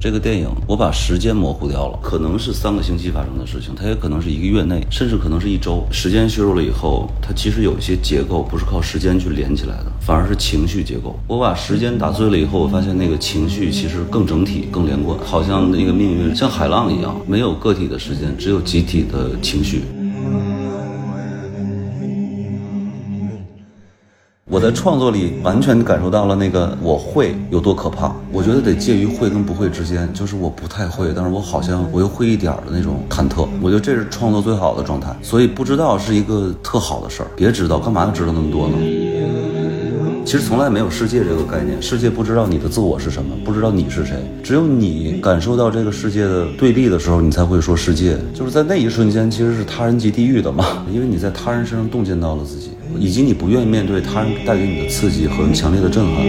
这个电影我把时间模糊掉了，可能是三个星期发生的事情，它也可能是一个月内，甚至可能是一周。时间削弱了以后，它其实有一些结构不是靠时间去连起来的，反而是情绪结构。我把时间打碎了以后，我发现那个情绪其实更整体、更连贯，好像那个命运像海浪一样，没有个体的时间，只有集体的情绪。我在创作里完全感受到了那个我会有多可怕。我觉得得介于会跟不会之间，就是我不太会，但是我好像我又会一点的那种忐忑。我觉得这是创作最好的状态。所以不知道是一个特好的事儿，别知道，干嘛要知道那么多呢？其实从来没有世界这个概念，世界不知道你的自我是什么，不知道你是谁。只有你感受到这个世界的对立的时候，你才会说世界。就是在那一瞬间，其实是他人即地狱的嘛，因为你在他人身上洞见到了自己。以及你不愿意面对他人带给你的刺激和强烈的震撼。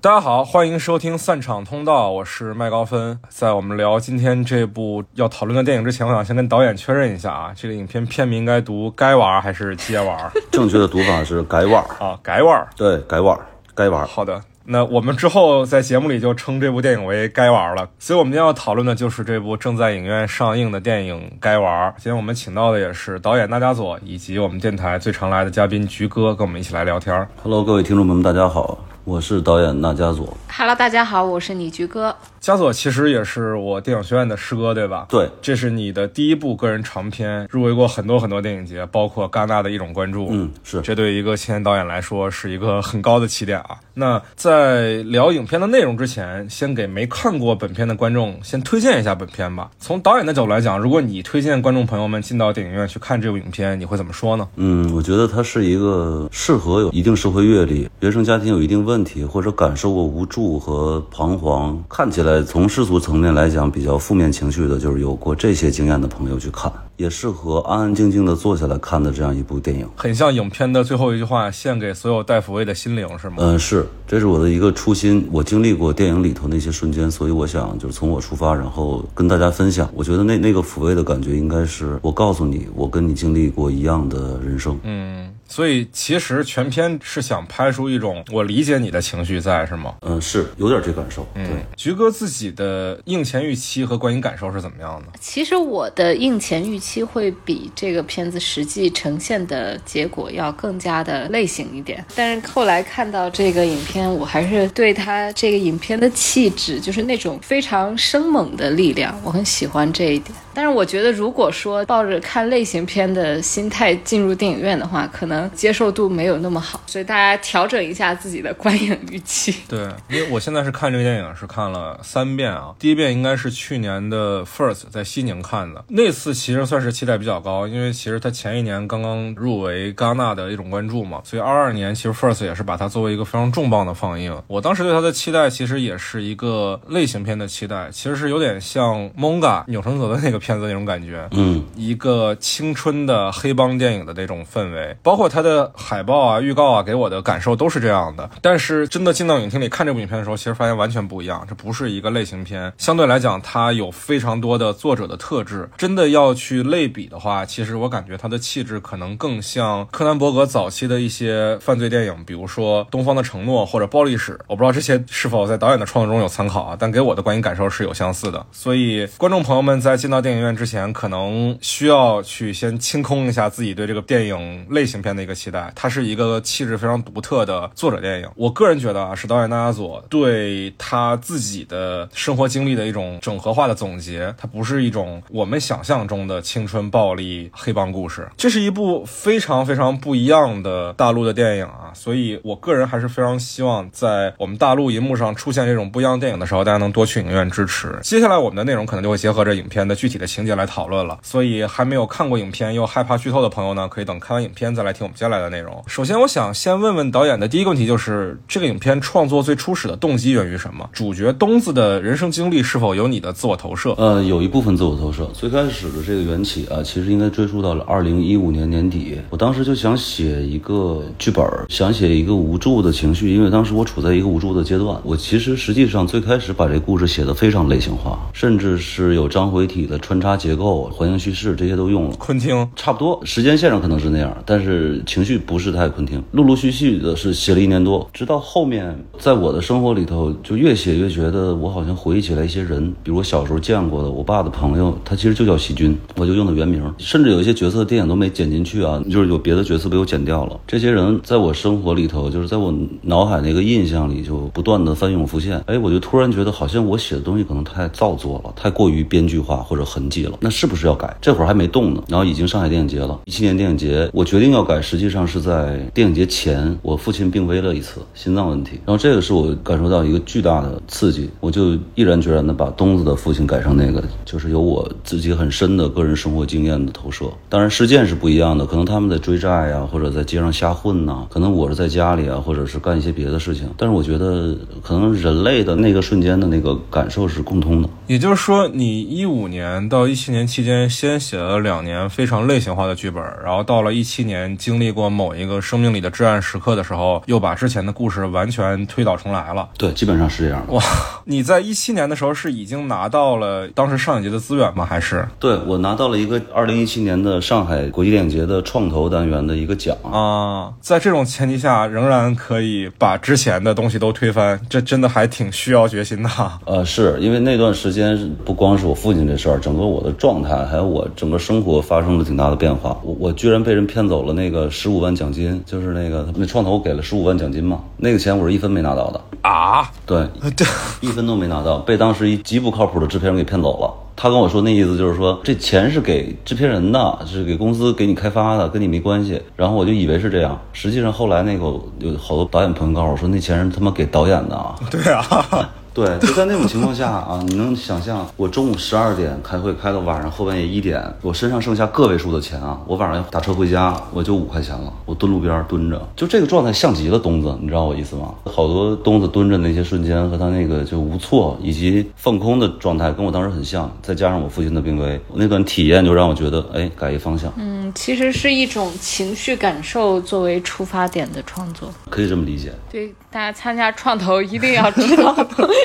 大家好，欢迎收听散场通道，我是麦高芬。在我们聊今天这部要讨论的电影之前，我想先跟导演确认一下啊，这个影片片名应该读“该玩”还是“接玩”？正确的读法是“该玩”啊，“该玩”对，“该玩”该玩。好的。那我们之后在节目里就称这部电影为《该玩》了，所以我们今天要讨论的就是这部正在影院上映的电影《该玩》。今天我们请到的也是导演那加佐，以及我们电台最常来的嘉宾菊哥，跟我们一起来聊天。Hello，各位听众朋友们，大家好。我是导演那加佐。Hello，大家好，我是你菊哥。加佐其实也是我电影学院的师哥，对吧？对，这是你的第一部个人长片，入围过很多很多电影节，包括戛纳的一种关注。嗯，是。这对一个青年导演来说是一个很高的起点啊。那在聊影片的内容之前，先给没看过本片的观众先推荐一下本片吧。从导演的角度来讲，如果你推荐观众朋友们进到电影院去看这部影片，你会怎么说呢？嗯，我觉得它是一个适合有一定社会阅历、原生家庭有一定问题或者感受过无助和彷徨，看起来从世俗层面来讲比较负面情绪的，就是有过这些经验的朋友去看，也适合安安静静的坐下来看的这样一部电影。很像影片的最后一句话，献给所有带抚慰的心灵，是吗？嗯，是，这是我的一个初心。我经历过电影里头那些瞬间，所以我想就是从我出发，然后跟大家分享。我觉得那那个抚慰的感觉，应该是我告诉你，我跟你经历过一样的人生。嗯。所以其实全片是想拍出一种我理解你的情绪在，是吗？嗯，是有点这感受。对，菊哥自己的映前预期和观影感受是怎么样的？其实我的映前预期会比这个片子实际呈现的结果要更加的类型一点。但是后来看到这个影片，我还是对他这个影片的气质，就是那种非常生猛的力量，我很喜欢这一点。但是我觉得，如果说抱着看类型片的心态进入电影院的话，可能接受度没有那么好，所以大家调整一下自己的观影预期。对，因为我现在是看这个电影是看了三遍啊，第一遍应该是去年的 First 在西宁看的，那次其实算是期待比较高，因为其实他前一年刚刚入围戛纳的一种关注嘛，所以二二年其实 First 也是把它作为一个非常重磅的放映。我当时对它的期待其实也是一个类型片的期待，其实是有点像 Monga 钮承泽的那个片。片子那种感觉，嗯，一个青春的黑帮电影的那种氛围，包括它的海报啊、预告啊，给我的感受都是这样的。但是真的进到影厅里看这部影片的时候，其实发现完全不一样。这不是一个类型片，相对来讲，它有非常多的作者的特质。真的要去类比的话，其实我感觉它的气质可能更像柯南·伯格早期的一些犯罪电影，比如说《东方的承诺》或者《暴力史》。我不知道这些是否在导演的创作中有参考啊？但给我的观影感受是有相似的。所以，观众朋友们在进到电影。影院之前可能需要去先清空一下自己对这个电影类型片的一个期待。它是一个气质非常独特的作者电影。我个人觉得啊，是导演纳加佐对他自己的生活经历的一种整合化的总结。它不是一种我们想象中的青春暴力黑帮故事。这是一部非常非常不一样的大陆的电影啊。所以我个人还是非常希望在我们大陆银幕上出现这种不一样电影的时候，大家能多去影院支持。接下来我们的内容可能就会结合着影片的具体的。情节来讨论了，所以还没有看过影片又害怕剧透的朋友呢，可以等看完影片再来听我们接下来的内容。首先，我想先问问导演的第一个问题，就是这个影片创作最初始的动机源于什么？主角东子的人生经历是否有你的自我投射？呃，有一部分自我投射。最开始的这个缘起啊，其实应该追溯到了二零一五年年底，我当时就想写一个剧本，想写一个无助的情绪，因为当时我处在一个无助的阶段。我其实实际上最开始把这故事写得非常类型化，甚至是有章回体的。穿插结构、环形叙事这些都用了。昆汀差不多，时间线上可能是那样，但是情绪不是太昆汀。陆陆续续的是写了一年多，直到后面，在我的生活里头，就越写越觉得我好像回忆起来一些人，比如我小时候见过的我爸的朋友，他其实就叫细菌，我就用的原名，甚至有一些角色电影都没剪进去啊，就是有别的角色被我剪掉了。这些人在我生活里头，就是在我脑海那个印象里，就不断的翻涌浮现。哎，我就突然觉得，好像我写的东西可能太造作了，太过于编剧化或者痕迹了。那是不是要改？这会儿还没动呢，然后已经上海电影节了，一七年电影节，我决定要改，实际上是在电影节前，我父亲病危了一次心脏问题，然后这个是我感受到一个巨大的刺激，我就毅然决然的把东子的父亲改成那个，就是有我自己很深的个人生活经验的投射。当然事件是不一样的，可能他们在追债呀，或者在街上瞎混呐，可能我是在家里啊，或者是干一些别的事情。但是我觉得，可能人类的那个瞬间的那个感受是共通的。也就是说，你一五年到一七年期间，先写了两年非常类型化的剧本，然后到了一七年，经历过某一个生命里的至暗时刻的时候，又把之前的故事完全推倒重来了。对，基本上是这样的。哇，你在一七年的时候是已经拿到了当时上影节的资源吗？还是？对，我拿到了一个二零一七年的上海国际电影节的创投单元的一个奖啊。在这种前提下，仍然可以把之前的东西都推翻，这真的还挺需要决心的。呃，是因为那段时间不光是我父亲这事儿，整个我的状态还有我整个生活发生了挺大的变化。我我居然被人骗走了那个十五万奖金，就是那个那创投给了十五万奖金嘛，那个钱我是一分没拿到的啊。对，对，一分都没拿到，被当时一极不靠谱的制片人给骗走了。他跟我说那意思就是说，这钱是给制片人的，是给公司给你开发的，跟你没关系。然后我就以为是这样，实际上后来那个有好多导演朋友告诉我说，那钱是他妈给导演的啊。对啊。对，就在那种情况下啊，你能想象我中午十二点开会开到晚上后半夜一点，我身上剩下个位数的钱啊，我晚上打车回家我就五块钱了，我蹲路边蹲着，就这个状态像极了东子，你知道我意思吗？好多东子蹲着那些瞬间和他那个就无措以及放空的状态，跟我当时很像，再加上我父亲的病危，那段体验就让我觉得，哎，改一方向。嗯，其实是一种情绪感受作为出发点的创作，可以这么理解。对，大家参加创投一定要知道。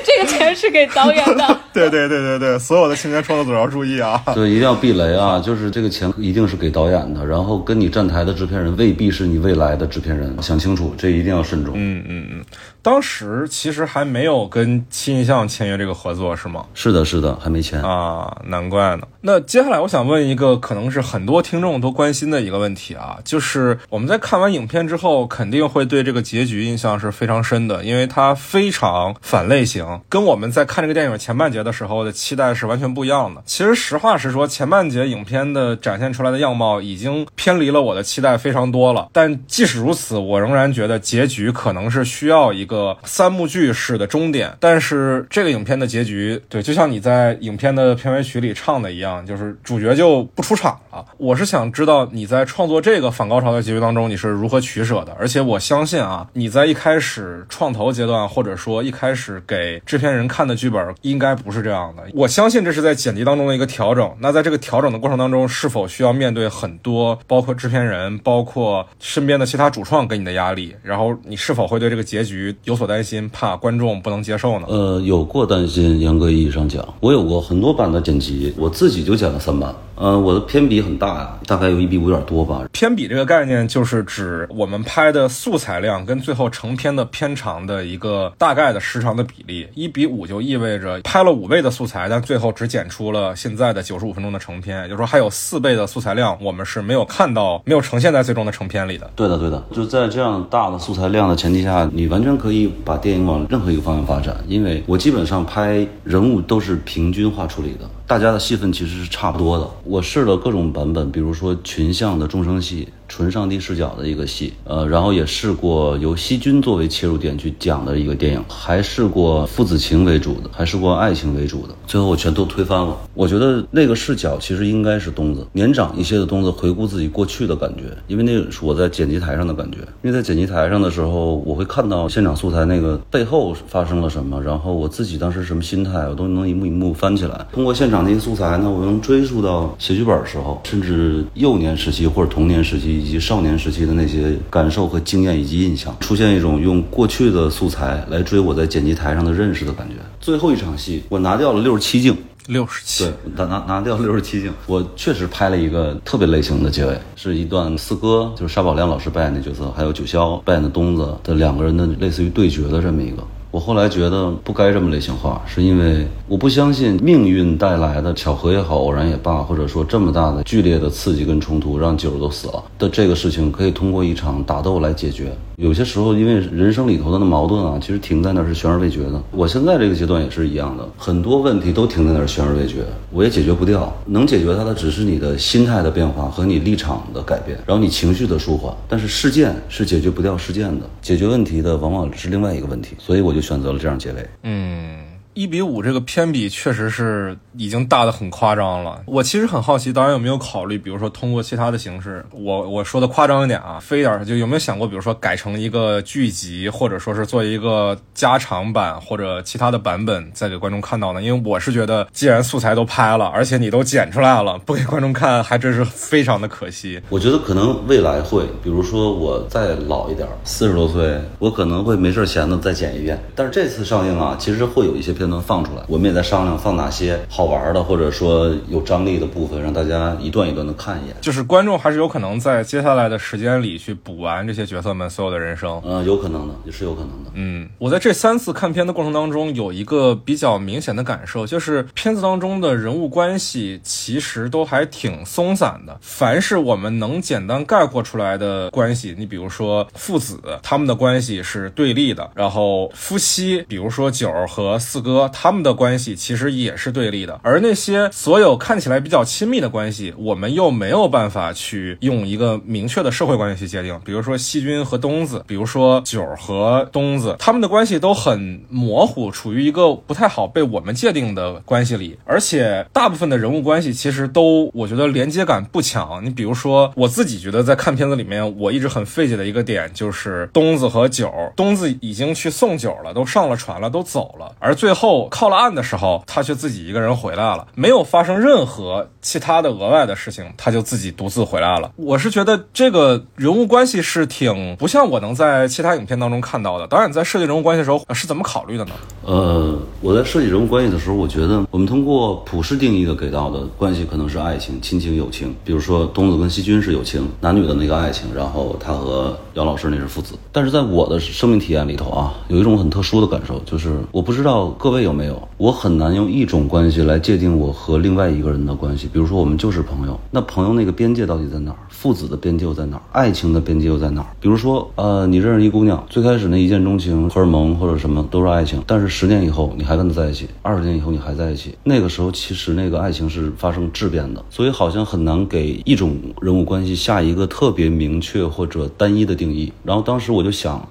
这个钱是给导演的。对对对对对，所有的青年创作者要注意啊！对，一定要避雷啊！就是这个钱一定是给导演的，然后跟你站台的制片人未必是你未来的制片人，想清楚，这一定要慎重。嗯嗯嗯。当时其实还没有跟七印象签约这个合作是吗？是的，是的，还没签啊，难怪呢。那接下来我想问一个可能是很多听众都关心的一个问题啊，就是我们在看完影片之后，肯定会对这个结局印象是非常深的，因为它非常反类型，跟我们在看这个电影前半节的时候的期待是完全不一样的。其实实话实说，前半节影片的展现出来的样貌已经偏离了我的期待非常多了。但即使如此，我仍然觉得结局可能是需要一。个三幕剧式的终点，但是这个影片的结局，对，就像你在影片的片尾曲里唱的一样，就是主角就不出场了。我是想知道你在创作这个反高潮的结局当中，你是如何取舍的？而且我相信啊，你在一开始创投阶段，或者说一开始给制片人看的剧本，应该不是这样的。我相信这是在剪辑当中的一个调整。那在这个调整的过程当中，是否需要面对很多，包括制片人，包括身边的其他主创给你的压力？然后你是否会对这个结局？有所担心，怕观众不能接受呢？呃，有过担心，严格意义上讲，我有过很多版的剪辑，我自己就剪了三版。呃，我的偏比很大呀，大概有一比五有点多吧。偏比这个概念就是指我们拍的素材量跟最后成片的片长的一个大概的时长的比例。一比五就意味着拍了五倍的素材，但最后只剪出了现在的九十五分钟的成片，也就是说还有四倍的素材量我们是没有看到、没有呈现在最终的成片里的。对的，对的，就在这样大的素材量的前提下，你完全可以把电影往任何一个方向发展，因为我基本上拍人物都是平均化处理的。大家的戏份其实是差不多的。我试了各种版本，比如说群像的众生戏。纯上帝视角的一个戏，呃，然后也试过由细菌作为切入点去讲的一个电影，还试过父子情为主的，还试过爱情为主的，最后我全都推翻了。我觉得那个视角其实应该是东子年长一些的东子回顾自己过去的感觉，因为那是我在剪辑台上的感觉。因为在剪辑台上的时候，我会看到现场素材那个背后发生了什么，然后我自己当时什么心态，我都能一幕一幕翻起来。通过现场那些素材呢，我能追溯到写剧本的时候，甚至幼年时期或者童年时期。以及少年时期的那些感受和经验以及印象，出现一种用过去的素材来追我在剪辑台上的认识的感觉。最后一场戏，我拿掉了六十七镜。六十七对，拿拿拿掉六十七镜，我确实拍了一个特别类型的结尾，是一段四哥，就是沙宝亮老师扮演的角色，还有九霄扮演的东子的两个人的类似于对决的这么一个。我后来觉得不该这么类型化，是因为我不相信命运带来的巧合也好，偶然也罢，或者说这么大的剧烈的刺激跟冲突，让九儿都死了的这个事情，可以通过一场打斗来解决。有些时候，因为人生里头的那矛盾啊，其实停在那是悬而未决的。我现在这个阶段也是一样的，很多问题都停在那儿悬而未决，我也解决不掉。能解决它的只是你的心态的变化和你立场的改变，然后你情绪的舒缓。但是事件是解决不掉事件的，解决问题的往往是另外一个问题。所以我就选择了这样结尾。嗯，一比五这个偏比确实是已经大的很夸张了。我其实很好奇，导演有没有考虑，比如说通过其他的形式，我我说的夸张一点啊，飞一点，就有没有想过，比如说改成一个剧集，或者说是做一个加长版或者其他的版本，再给观众看到呢？因为我是觉得，既然素材都拍了，而且你都剪出来了，不给观众看，还真是非常的可惜。我觉得可能未来会，比如说我再老一点，四十多岁，我可能会没事闲的再剪一遍。但是这次上映啊，其实会有一些偏段放出来，我们也在商量放哪些好玩的，或者说有张力的部分，让大家一段一段的看一眼。就是观众还是有可能在接下来的时间里去补完这些角色们所有的人生。嗯、有可能的，也是有可能的。嗯，我在这三次看片的过程当中，有一个比较明显的感受，就是片子当中的人物关系其实都还挺松散的。凡是我们能简单概括出来的关系，你比如说父子，他们的关系是对立的；然后夫妻，比如说九儿和四哥，哥他们的关系其实也是对立的。而那些所有看起来比较亲密的关系，我们又没有办法去用一个明确的社会关系去界定，比如说细菌和东子，比如说九儿和东子，他们的关系都很模糊，处于一个不太好被我们界定的关系里，而且大部分的人物关系其实都我觉得连接感不强。你比如说，我自己觉得在看片子里面，我一直很费解的一个点就是东子和九儿，东子已经去送九儿了，都上了船了，都走了，而最后后靠了岸的时候，他却自己一个人回来了，没有发生任何其他的额外的事情，他就自己独自回来了。我是觉得这个人物关系是挺不像我能在其他影片当中看到的。导演在设计人物关系的时候是怎么考虑的呢？呃，我在设计人物关系的时候，我觉得我们通过普世定义的给到的关系可能是爱情、亲情、友情。比如说东子跟细菌是友情，男女的那个爱情，然后他和姚老师那是父子。但是在我的生命体验里头啊，有一种很特殊的感受，就是我不知道各位有没有，我很难用一种关系来界定我和另外一个人的关系。比如说我们就是朋友，那朋友那个边界到底在哪儿？父子的边界又在哪儿？爱情的边界又在哪儿？比如说，呃，你认识一姑娘，最开始那一见钟情、荷尔蒙或者什么都是爱情，但是十年以后你还跟她在一起，二十年以后你还在一起，那个时候其实那个爱情是发生质变的，所以好像很难给一种人物关系下一个特别明确或者单一的定义。然后当时我就想。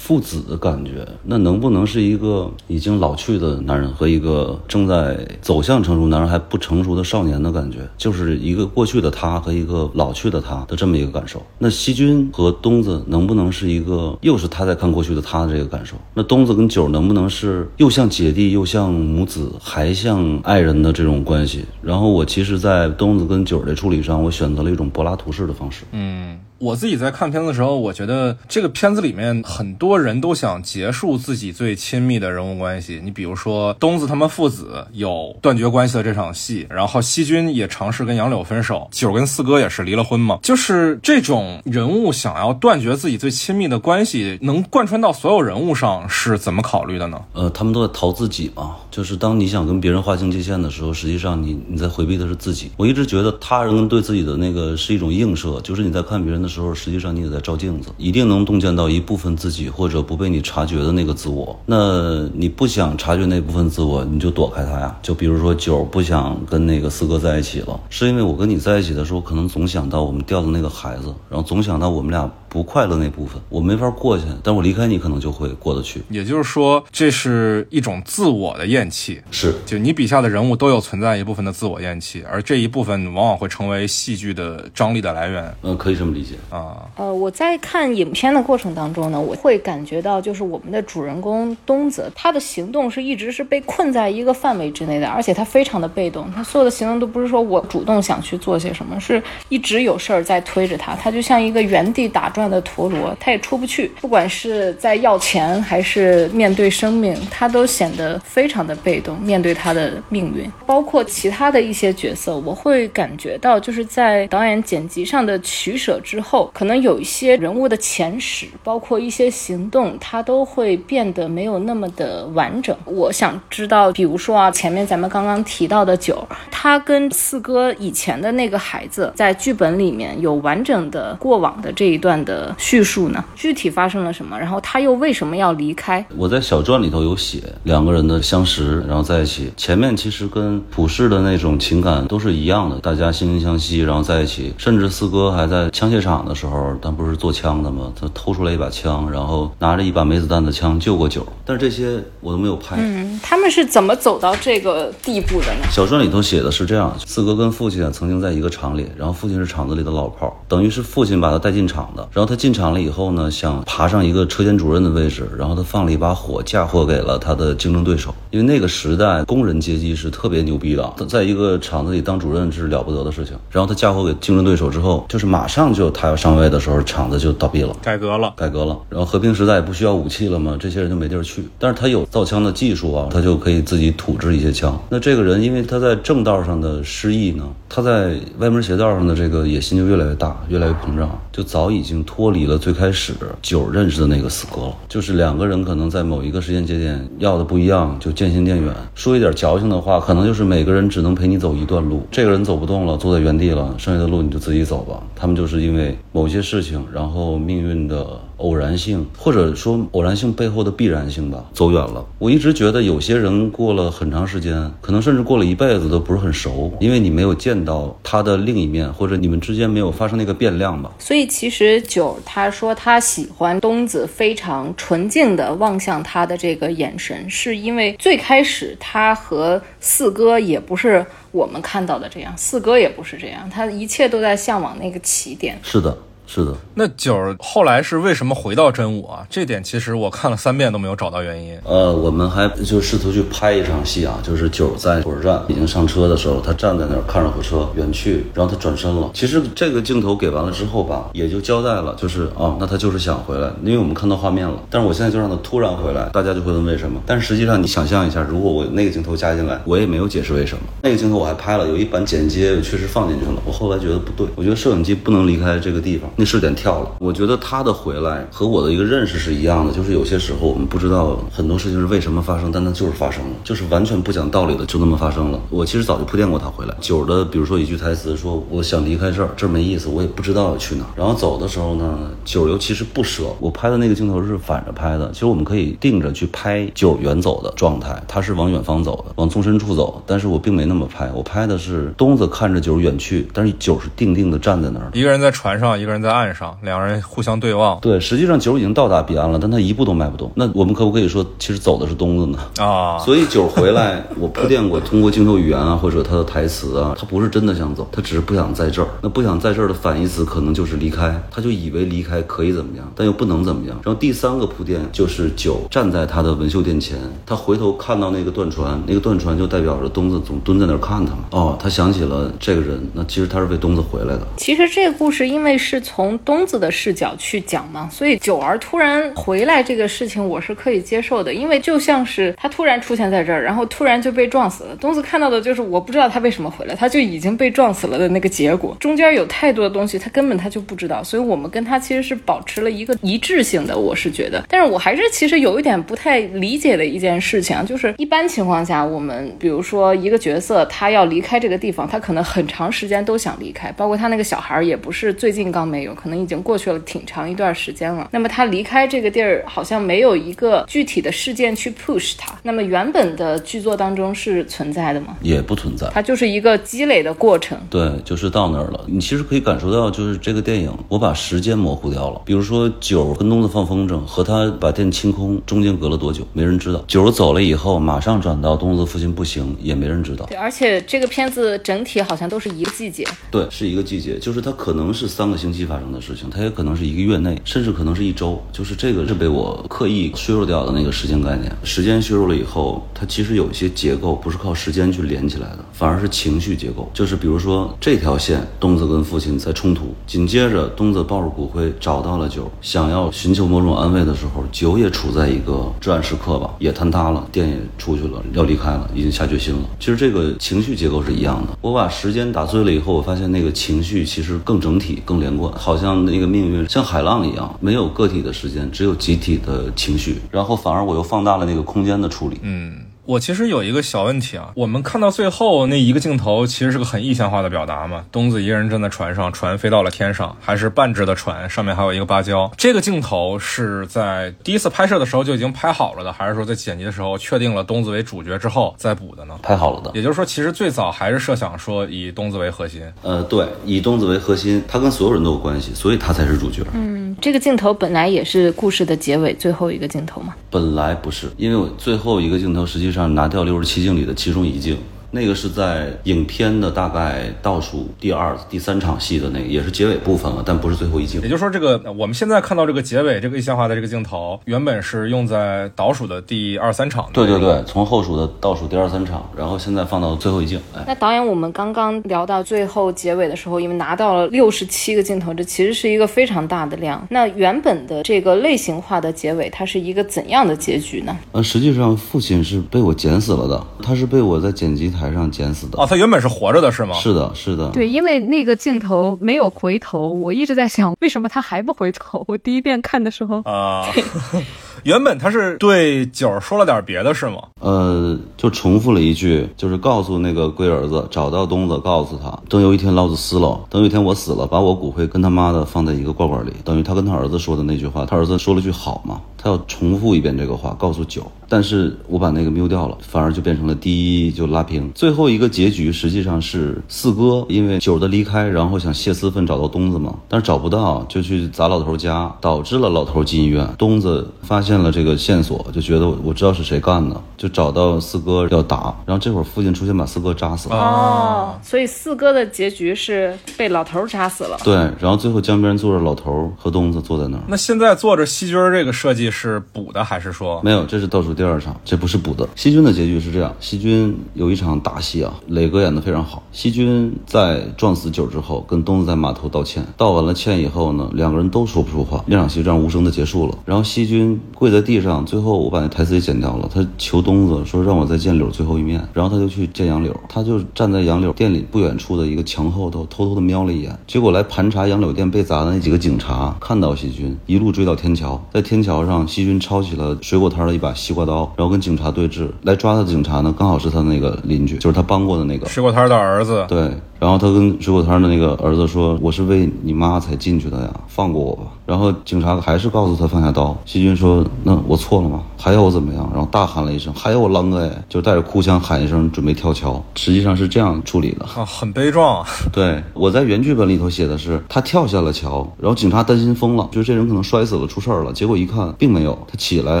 父子的感觉，那能不能是一个已经老去的男人和一个正在走向成熟男人还不成熟的少年的感觉，就是一个过去的他和一个老去的他的这么一个感受。那西君和东子能不能是一个又是他在看过去的他的这个感受？那东子跟九能不能是又像姐弟又像母子还像爱人的这种关系？然后我其实，在东子跟九的处理上，我选择了一种柏拉图式的方式。嗯，我自己在看片子的时候，我觉得这个片子里面很多人都想结束自己最亲密的人物关系。你比如说东子他们父子有断绝关系的这场戏，然后西君也尝试跟杨柳分手，九跟四哥也是离了婚嘛。就是这种人物想要断绝自己最亲密的关系，能贯穿到所有人物上，是怎么考虑的呢？呃，他们都在逃自己嘛，就是当你想跟别人划清界限的时候，实际上你你在回避的是自己。我一直觉得他人跟对自己的那个是一种映射，就是你在看别人的时候，实际上你也在照镜子，一定能洞见到一部分自己或者不被你察觉的那个自我。那你不想察觉那部分自我，你就躲开他呀。就比如说九不想跟那个四哥在一起了，是因为我跟你在一起的时候，可能总想到我们掉的那个孩子，然后总想到我们俩不快乐那部分，我没法过去，但我离开你可能就会过得去。也就是说，这是一种自我的厌弃。是，就你笔下的人物都有存在一部分的自我厌弃，而这一部分往往会成为戏剧的张力的来源。嗯，可以这么理解。啊。呃，我在看影片的过程当中呢，我会感觉到，就是我们的主人公东子，他的行动是一直是被困在一个范围之内的，而且他非常的被动，他所有的行动都不是说我主动想去做些什么，是一直有事儿在推着他，他就像一个原地打转的陀螺，他也出不去。不管是在要钱还是面对生命，他都显得非常的被动，面对他的命运。包括其他的一些角色，我会感觉到，就是在导演剪辑上的取舍之后，后可能有一些人物的前史，包括一些行动，它都会变得没有那么的完整。我想知道，比如说啊，前面咱们刚刚提到的九，他跟四哥以前的那个孩子，在剧本里面有完整的过往的这一段的叙述呢？具体发生了什么？然后他又为什么要离开？我在小传里头有写两个人的相识，然后在一起。前面其实跟普世的那种情感都是一样的，大家惺惺相惜，然后在一起。甚至四哥还在枪械厂的时候，他不是做枪的吗？他偷出来一把枪，然后拿着一把没子弹的枪救过九。但是这些我都没有拍。嗯，他们是怎么走到这个地步的呢？小传里头写的是这样：四哥跟父亲曾经在一个厂里，然后父亲是厂子里的老炮，等于是父亲把他带进厂的。然后他进厂了以后呢，想爬上一个车间主任的位置，然后他放了一把火，嫁祸给了他的竞争对手。因为那个时代工人阶级是特别牛逼的，在一个厂子里当主任是了不得的事情。然后他嫁祸给竞争对手之后，就是马上就他要上位的时候，厂子就倒闭了。改革了，改革了，然后和平时代也不需要武器了嘛，这些人就没地儿去。但是他有造枪的技术啊，他就可以自己土制一些枪。那这个人因为他在正道上的失意呢，他在歪门邪道上的这个野心就越来越大，越来越膨胀，就早已经脱离了最开始九认识的那个死哥了。就是两个人可能在某一个时间节点要的不一样，就渐行渐远。说一点矫情的话，可能就是每个人只能陪你走一段路，这个人走不动了，坐在原地了，剩下的路你就自己走吧。他们就是因为某些事情，然后命运的。偶然性，或者说偶然性背后的必然性吧，走远了。我一直觉得有些人过了很长时间，可能甚至过了一辈子都不是很熟，因为你没有见到他的另一面，或者你们之间没有发生那个变量吧。所以其实九他说他喜欢东子非常纯净的望向他的这个眼神，是因为最开始他和四哥也不是我们看到的这样，四哥也不是这样，他一切都在向往那个起点。是的。是的，那九儿后来是为什么回到真武啊？这点其实我看了三遍都没有找到原因。呃，我们还就试图去拍一场戏啊，就是九儿在火车站已经上车的时候，他站在那儿看着火车远去，然后他转身了。其实这个镜头给完了之后吧，也就交代了，就是啊，那他就是想回来，因为我们看到画面了。但是我现在就让他突然回来，大家就会问为什么。但是实际上你想象一下，如果我那个镜头加进来，我也没有解释为什么。那个镜头我还拍了，有一版剪接确实放进去了。我后来觉得不对，我觉得摄影机不能离开这个地方。那试点跳了，我觉得他的回来和我的一个认识是一样的，就是有些时候我们不知道很多事情是为什么发生，但它就是发生了，就是完全不讲道理的就那么发生了。我其实早就铺垫过他回来。九的，比如说一句台词说我想离开这儿，这儿没意思，我也不知道要去哪。然后走的时候呢，九尤其实不舍。我拍的那个镜头是反着拍的，其实我们可以定着去拍九远走的状态，他是往远方走的，往纵深处走，但是我并没那么拍，我拍的是东子看着九远去，但是九是定定的站在那儿，一个人在船上，一个人在岸上，两人互相对望。对，实际上九已经到达彼岸了，但他一步都迈不动。那我们可不可以说，其实走的是东子呢？啊，所以九回来，我铺垫过，通过镜头语言啊，或者他的台词啊，他不是真的想走，他只是不想在这儿。那不想在这儿的反义词可能就是离开，他就以为离开可以怎么样，但又不能怎么样。然后第三个铺垫就是九站在他的纹绣店前，他回头看到那个断船，那个断船就代表着东子总蹲在那儿看他嘛。哦，他想起了这个人，那其实他是为东子回来的。其实这个故事因为是从东子的视角去讲嘛，所以九儿突然回来这个事情我是可以接受的，因为就像是他突然出现在这儿，然后突然就被撞死了。东子看到的就是我不知道他为什么回来，他就已经被撞死了的那个结果，中间有太多的东西他根本他就不知道，所以我们跟他其实是保持了一个一致性的，我是觉得。但是我还是其实有一点不太理解的一件事情，就是一般情况下，我们比如说一个角色他要离开这个地方，他可能很长时间都想离开，包括他那个小孩儿也不是最近刚没有，可能已经过去了挺长一段时间了。那么他离开这个地儿，好像没有一个具体的事件去 push 他。那么原本的剧作当中是存在的吗？也不存在，它就是一个积累的过程。对，就是到那儿了。你其实可以感受到，就是这个电影，我把时间模糊掉了。比如说九跟东子放风筝，和他把店清空，中间隔了多久，没人知道。九走了以后，马上转到东子父亲不行，也没人知道。对，而且这个片子整体好像都是一个季节。对，是一个季节，就是它可能是三个星期发生的事情，它也可能是一个月内，甚至可能是一周。就是这个是被我刻意削弱掉的那个时间概念。时间削弱了以后，它其实有一些结构不是靠时间去连起来的，反而是情绪结构。就是比如说这条线，东子跟父亲在冲突，紧接着东子抱着骨灰找到了九，想要寻求某种安慰的时候，九也处在一个至暗时刻吧，也坍塌了，电也出去了，要离开了，已经下决心了。其实这个情绪结构是一样的。我把时间打碎了以后，我发现那个情绪其实更整体、更连贯，好像那个命运像海浪一样，没有个体的时间，只有集体的情绪。然后反而我又放大了那个空间的处理。嗯。我其实有一个小问题啊，我们看到最后那一个镜头，其实是个很意象化的表达嘛。东子一个人站在船上，船飞到了天上，还是半只的船，上面还有一个芭蕉。这个镜头是在第一次拍摄的时候就已经拍好了的，还是说在剪辑的时候确定了东子为主角之后再补的呢？拍好了的。也就是说，其实最早还是设想说以东子为核心。呃，对，以东子为核心，他跟所有人都有关系，所以他才是主角。嗯，这个镜头本来也是故事的结尾最后一个镜头嘛？本来不是，因为我最后一个镜头实际上拿掉六十七。镜里的其中一镜。那个是在影片的大概倒数第二、第三场戏的那个，也是结尾部分了，但不是最后一镜。也就是说，这个我们现在看到这个结尾这个意象化的这个镜头，原本是用在倒数的第二三场。对对对，从后数的倒数第二三场，然后现在放到最后一镜。哎那导演，我们刚刚聊到最后结尾的时候，因为拿到了六十七个镜头，这其实是一个非常大的量。那原本的这个类型化的结尾，它是一个怎样的结局呢？呃，实际上父亲是被我剪死了的，他是被我在剪辑台上剪死的。哦，他原本是活着的，是吗？是的，是的。对，因为那个镜头没有回头，我一直在想，为什么他还不回头？我第一遍看的时候啊，原本他是对九说了点别的，是吗？呃，就重复了一句，就是告诉那个龟儿子，找到东子，告诉他，等有一天老子死了，等有一天我死了，把我骨灰跟他妈的放在一个罐罐里，等于他跟他儿子说的那句话，他儿子说了句好嘛，他要重复一遍这个话，告诉九。但是我把那个瞄掉了，反而就变成了第一就拉平。最后一个结局实际上是四哥因为九的离开，然后想泄私愤找到东子嘛，但是找不到，就去砸老头家，导致了老头进医院。东子发现了这个线索，就觉得我知道是谁干的，就找到四哥要打。然后这会儿父亲出现，把四哥扎死了。哦，所以四哥的结局是被老头扎死了。对，然后最后江边坐着老头和东子坐在那儿。那现在坐着细菌这个设计是补的还是说没有？这是倒数。第二场，这不是补的。细菌的结局是这样：细菌有一场大戏啊，磊哥演的非常好。细菌在撞死九之后，跟东子在码头道歉，道完了歉以后呢，两个人都说不出话，那场戏这样无声的结束了。然后细菌跪在地上，最后我把那台词也剪掉了。他求东子说让我再见柳最后一面，然后他就去见杨柳，他就站在杨柳店里不远处的一个墙后头，偷偷的瞄了一眼。结果来盘查杨柳店被砸的那几个警察看到细菌，一路追到天桥，在天桥上，细菌抄起了水果摊的一把西瓜刀。然后跟警察对峙，来抓他的警察呢，刚好是他那个邻居，就是他帮过的那个水果摊的儿子。对。然后他跟水果摊的那个儿子说：“我是为你妈才进去的呀，放过我吧。”然后警察还是告诉他放下刀。细菌说：“那我错了吗？还要我怎么样？”然后大喊了一声：“还要我啷个哎！”就带着哭腔喊一声，准备跳桥。实际上是这样处理的啊，很悲壮。对，我在原剧本里头写的是他跳下了桥，然后警察担心疯了，就是这人可能摔死了，出事儿了。结果一看并没有，他起来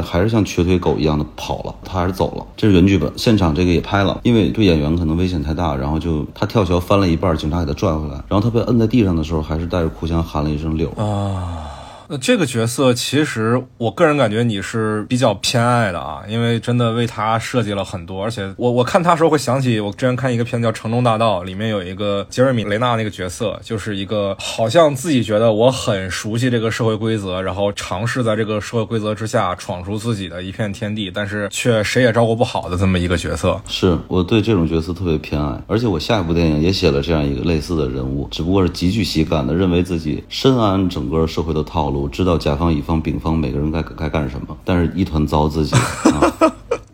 还是像瘸腿狗一样的跑了，他还是走了。这是原剧本，现场这个也拍了，因为对演员可能危险太大，然后就他跳桥翻了一半，警察给他拽。回来，然后他被摁在地上的时候，还是带着哭腔喊了一声“柳”。那这个角色其实我个人感觉你是比较偏爱的啊，因为真的为他设计了很多，而且我我看他时候会想起我之前看一个片子叫《城中大道》，里面有一个杰瑞米雷纳那个角色，就是一个好像自己觉得我很熟悉这个社会规则，然后尝试在这个社会规则之下闯出自己的一片天地，但是却谁也照顾不好的这么一个角色。是我对这种角色特别偏爱，而且我下一部电影也写了这样一个类似的人物，只不过是极具喜感的，认为自己深谙整个社会的套路。我知道甲方、乙方、丙方每个人该该干什么，但是一团糟自己。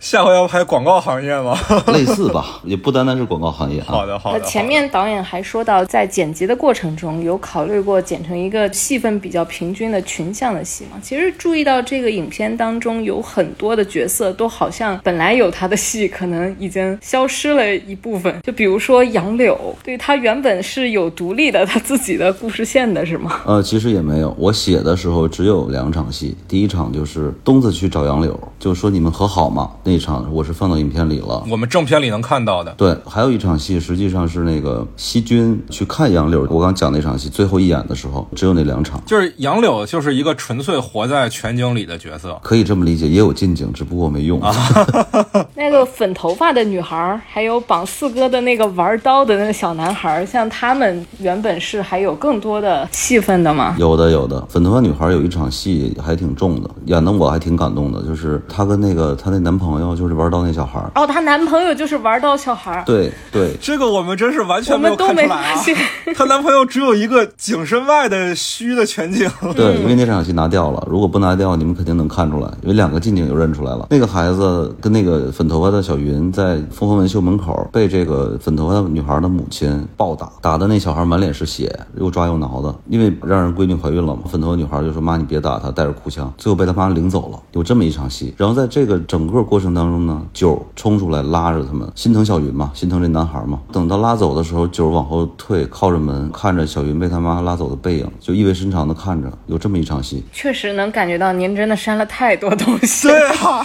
下回要拍广告行业吗？类似吧，也不单单是广告行业。好的，好的。前面导演还说到，在剪辑的过程中有考虑过剪成一个戏份比较平均的群像的戏吗？其实注意到这个影片当中有很多的角色都好像本来有他的戏，可能已经消失了一部分。就比如说杨柳，对他原本是有独立的他自己的故事线的，是吗？呃，其实也没有。我写的时候只有两场戏，第一场就是东子去找杨柳，就说你们和好嘛。那一场我是放到影片里了。我们正片里能看到的。对，还有一场戏，实际上是那个西君去看杨柳，我刚讲那场戏最后一演的时候，只有那两场，就是杨柳就是一个纯粹活在全景里的角色。可以这么理解，也有近景，只不过没用。啊 那个粉头发的女孩，还有绑四哥的那个玩刀的那个小男孩，像他们原本是还有更多的戏份的吗？有的有的，粉头发女孩有一场戏还挺重的，演的我还挺感动的，就是她跟那个她那男朋友就是玩刀那小孩儿。哦，她男朋友就是玩刀小孩儿。对对，这个我们真是完全没有我们都没看出来啊发现！她男朋友只有一个景深外的虚的全景。对，因为那场戏拿掉了，如果不拿掉，你们肯定能看出来，因为两个近景就认出来了。那个孩子跟那个粉头发的小云在凤凰文秀门口被这个粉头发女孩的母亲暴打，打的那小孩满脸是血，又抓又挠的，因为让人闺女怀孕了嘛。粉头发女孩就说：“妈，你别打她，带着哭腔。”最后被他妈领走了，有这么一场戏。然后在这个整个过程当中呢，九冲出来拉着他们，心疼小云嘛，心疼这男孩嘛。等到拉走的时候，九往后退，靠着门看着小云被他妈拉走的背影，就意味深长的看着，有这么一场戏。确实能感觉到您真的删了太多东西。对啊，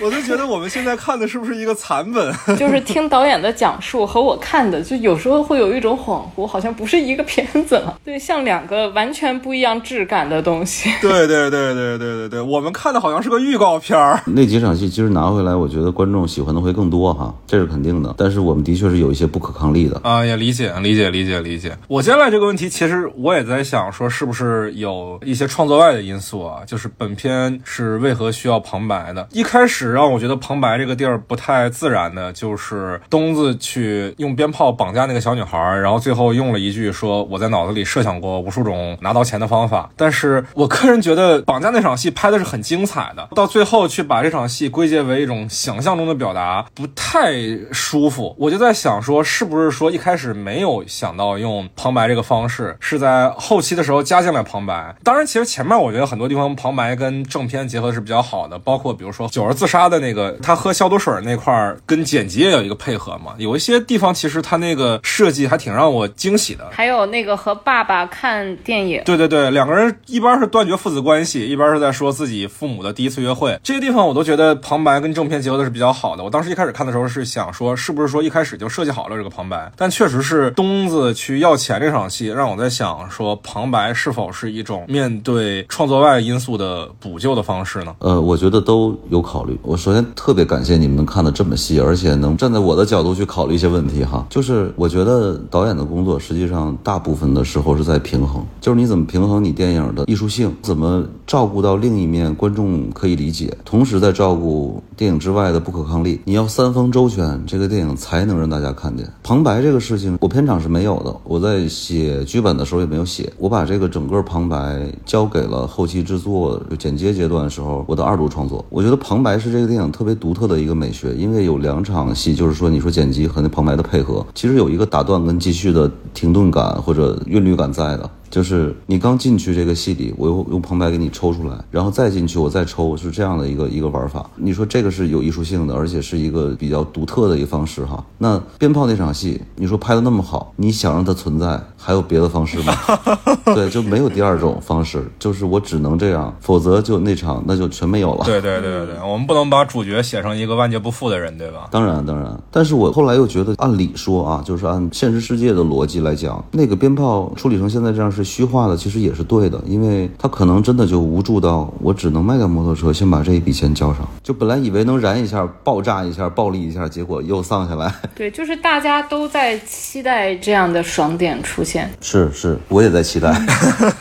我就觉得我们现在看的是不是一个残本？就是听导演的讲述和我看的，就有时候会有一种恍惚，好像不是一个片子了。对，像两个完全不一样质感的东西。对对对对对对对，我们看的好像是个预告片儿。那几场戏其实拿回来，我觉得观众喜欢的会更多哈，这是肯定的。但是我们的确是有一些不可抗力的。啊，也理解，理解，理解，理解。我接下来这个问题，其实我也在想，说是不是有一些创作外的因素啊？就是本片是为何需要旁白的？一开始让我觉得旁白这个地儿不太自然的，就是东子去用鞭炮绑架那个小女孩，然后最后用了一句说我在脑子里设想过无数种拿到钱的方法。但是我个人觉得绑架那场戏拍的是很精彩的，到最后去把这场戏归结为想象中的表达，不太舒服。我就在想说，是不是说一开始没有想到用旁白这个方式，是在后期的时候加进来旁白？当然，其实前面我觉得很多地方旁白跟正片结合是比较好的，包括比如说九儿自杀的那个，他喝消毒水那块儿跟剪辑也有一个配合嘛。有一些地方其实他那个设计还挺让我惊喜的。还有那个和爸爸看电影，对对对，两个人一边是断绝父子关系，一边是在说自己父母的第一次约会，这些地方我都觉得旁白跟正正片结合的是比较好的。我当时一开始看的时候是想说，是不是说一开始就设计好了这个旁白？但确实是东子去要钱这场戏，让我在想说，旁白是否是一种面对创作外因素的补救的方式呢？呃，我觉得都有考虑。我首先特别感谢你们能看得这么细，而且能站在我的角度去考虑一些问题哈。就是我觉得导演的工作实际上大部分的时候是在平衡，就是你怎么平衡你电影的艺术性，怎么照顾到另一面观众可以理解，同时在照顾电影之外的不可抗力。你要三方周全，这个电影才能让大家看见。旁白这个事情，我片场是没有的，我在写剧本的时候也没有写，我把这个整个旁白交给了后期制作剪接阶段的时候，我的二度创作。我觉得旁白是这个电影特别独特的一个美学，因为有两场戏，就是说你说剪辑和那旁白的配合，其实有一个打断跟继续的停顿感或者韵律感在的。就是你刚进去这个戏里，我又用旁白给你抽出来，然后再进去我再抽，是这样的一个一个玩法。你说这个是有艺术性的，而且是一个比较独特的一个方式哈。那鞭炮那场戏，你说拍的那么好，你想让它存在，还有别的方式吗？对，就没有第二种方式，就是我只能这样，否则就那场那就全没有了。对对对对，我们不能把主角写成一个万劫不复的人，对吧？当然当然，但是我后来又觉得，按理说啊，就是按现实世界的逻辑来讲，那个鞭炮处理成现在这样是虚化的，其实也是对的，因为他可能真的就无助到我只能卖掉摩托车，先把这一笔钱交上。就本来以为能燃一下、爆炸一下、暴力一下，结果又丧下来。对，就是大家都在期待这样的爽点出现。是是，我也在期待。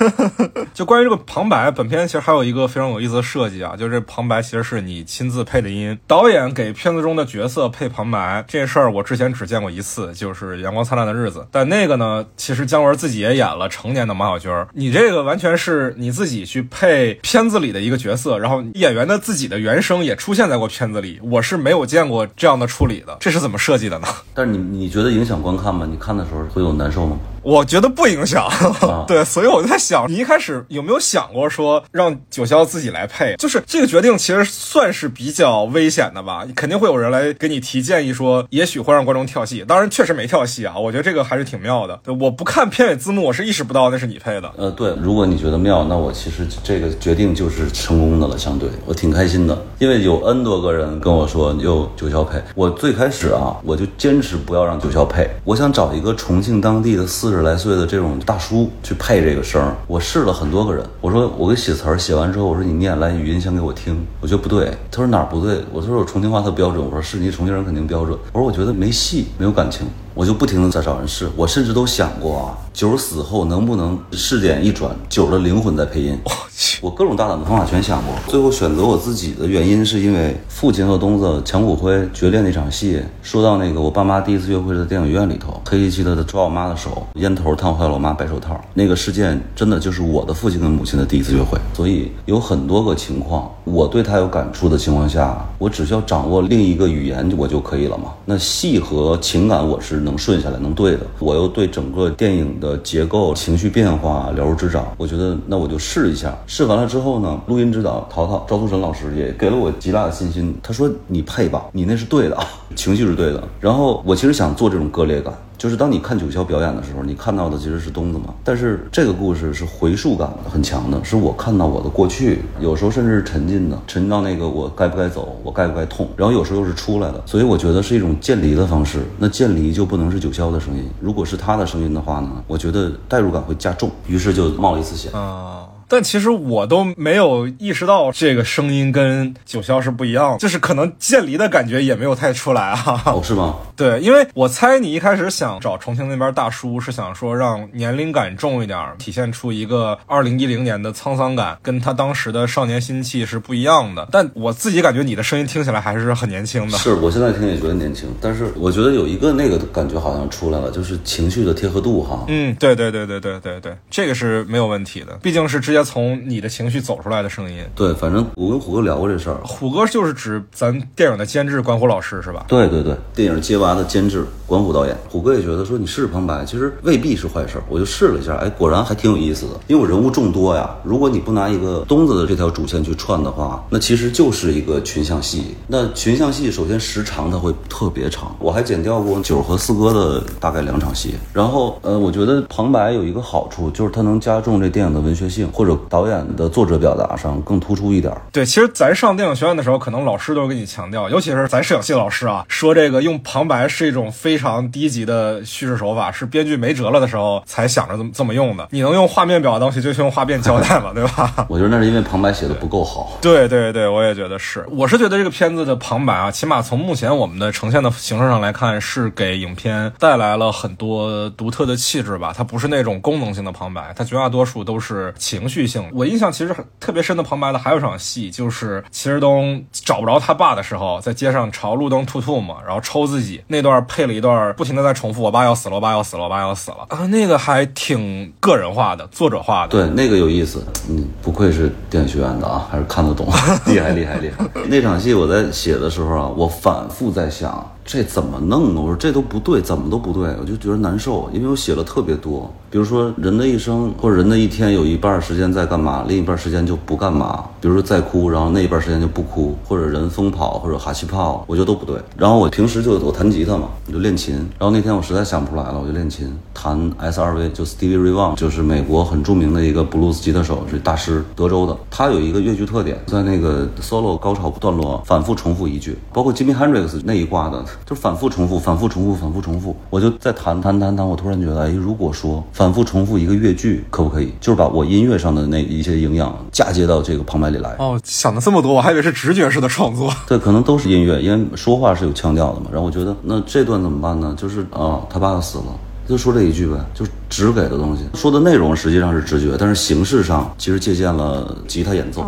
就关于这个旁白，本片其实还有一个非常有意思的设计啊，就是这旁白其实是你亲自配的音，导演给片子中的角色配旁白这事儿，我之前只见过一次，就是《阳光灿烂的日子》，但那个呢，其实姜文自己也演了成年的马小军儿，你这个完全是你自己去配片子里的一个角色，然后演员的自己的原声也出现在过片子里，我是没有见过这样的处理的，这是怎么设计的呢？但是你你觉得影响观看吗？你看的时候会有难受吗？我觉得不影响，对，所以我就在想，你一开始有没有想过说让九霄自己来配？就是这个决定其实算是比较危险的吧？肯定会有人来给你提建议说，也许会让观众跳戏。当然，确实没跳戏啊，我觉得这个还是挺妙的。对我不看片尾字幕，我是意识不到那是你配的。呃，对，如果你觉得妙，那我其实这个决定就是成功的了，相对我挺开心的，因为有 N 多个人跟我说有九霄配。我最开始啊，我就坚持不要让九霄配，我想找一个重庆当地的四十来岁的这种大叔去配这个声。我试了很多个人，我说我给写词儿，写完之后我说你念来语音先给我听，我觉得不对。他说哪儿不对？我说我重庆话特标准。我说是你重庆人肯定标准。我说我觉得没戏，没有感情。我就不停的在找人试，我甚至都想过啊，九儿死后能不能试点一转，九儿的灵魂在配音。我，各种大胆的方法全想过，最后选择我自己的原因是因为父亲和东子抢骨灰决裂那场戏，说到那个我爸妈第一次约会在电影院里头，黑漆漆的抓我妈的手，烟头烫坏了我妈白手套，那个事件真的就是我的父亲跟母亲的第一次约会，所以有很多个情况，我对他有感触的情况下，我只需要掌握另一个语言我就可以了嘛。那戏和情感我是能顺下来能对的，我又对整个电影的结构、情绪变化了如指掌，我觉得那我就试一下。试完了之后呢，录音指导陶陶赵书神老师也给了我极大的信心。他说：“你配吧，你那是对的啊，情绪是对的。”然后我其实想做这种割裂感。就是当你看九霄表演的时候，你看到的其实是东子嘛。但是这个故事是回溯感很强的，是我看到我的过去，有时候甚至是沉浸的，沉浸到那个我该不该走，我该不该痛，然后有时候又是出来的。所以我觉得是一种渐离的方式。那渐离就不能是九霄的声音，如果是他的声音的话呢，我觉得代入感会加重，于是就冒了一次险啊。但其实我都没有意识到这个声音跟九霄是不一样，就是可能渐离的感觉也没有太出来啊。哦，是吗？对，因为我猜你一开始想找重庆那边大叔，是想说让年龄感重一点，体现出一个二零一零年的沧桑感，跟他当时的少年心气是不一样的。但我自己感觉你的声音听起来还是很年轻的。是我现在听也觉得年轻，但是我觉得有一个那个感觉好像出来了，就是情绪的贴合度哈。嗯，对对对对对对对，这个是没有问题的，毕竟是直接。从你的情绪走出来的声音，对，反正我跟虎哥聊过这事儿。虎哥就是指咱电影的监制关虎老师是吧？对对对，电影《接娃》的监制关虎导演。虎哥也觉得说你试试旁白，其实未必是坏事儿。我就试了一下，哎，果然还挺有意思的。因为我人物众多呀，如果你不拿一个东子的这条主线去串的话，那其实就是一个群像戏。那群像戏首先时长它会特别长，我还剪掉过九和四哥的大概两场戏。然后呃，我觉得旁白有一个好处，就是它能加重这电影的文学性或者。导演的作者表达上更突出一点。对，其实咱上电影学院的时候，可能老师都会给你强调，尤其是咱摄影系老师啊，说这个用旁白是一种非常低级的叙事手法，是编剧没辙了的时候才想着这么这么用的。你能用画面表达东西，就用画面交代嘛，对吧？我觉得那是因为旁白写的不够好。对对对，我也觉得是。我是觉得这个片子的旁白啊，起码从目前我们的呈现的形式上来看，是给影片带来了很多独特的气质吧。它不是那种功能性的旁白，它绝大多数都是情绪。我印象其实很特别深的旁白的还有场戏，就是齐日东找不着他爸的时候，在街上朝路灯吐吐嘛，然后抽自己那段配了一段不停的在重复“我爸要死了，我爸要死了，我爸要死了”啊，那个还挺个人化的，作者化的。对，那个有意思。嗯，不愧是电影学院的啊，还是看得懂，厉害厉害厉害。那场戏我在写的时候啊，我反复在想。这怎么弄呢？我说这都不对，怎么都不对，我就觉得难受，因为我写了特别多。比如说人的一生或者人的一天，有一半时间在干嘛，另一半时间就不干嘛。比如说在哭，然后那一半时间就不哭，或者人疯跑或者哈气泡，我觉得都不对。然后我平时就我弹吉他嘛，我就练琴。然后那天我实在想不出来了，我就练琴，弹 S 二 V，就 Stevie Ray Vaughan，就是美国很著名的一个布鲁斯吉他手，是大师，德州的。他有一个乐句特点，在那个 solo 高潮段落反复重复一句，包括 Jimmy Hendrix 那一挂的。就反复重复，反复重复，反复重复。我就在弹弹弹弹，我突然觉得，哎，如果说反复重复一个乐句，可不可以？就是把我音乐上的那一些营养嫁接到这个旁白里来。哦，想的这么多，我还以为是直觉式的创作。对，可能都是音乐，因为说话是有腔调的嘛。然后我觉得，那这段怎么办呢？就是啊，他爸爸死了，就说这一句呗，就是直给的东西。说的内容实际上是直觉，但是形式上其实借鉴了吉他演奏。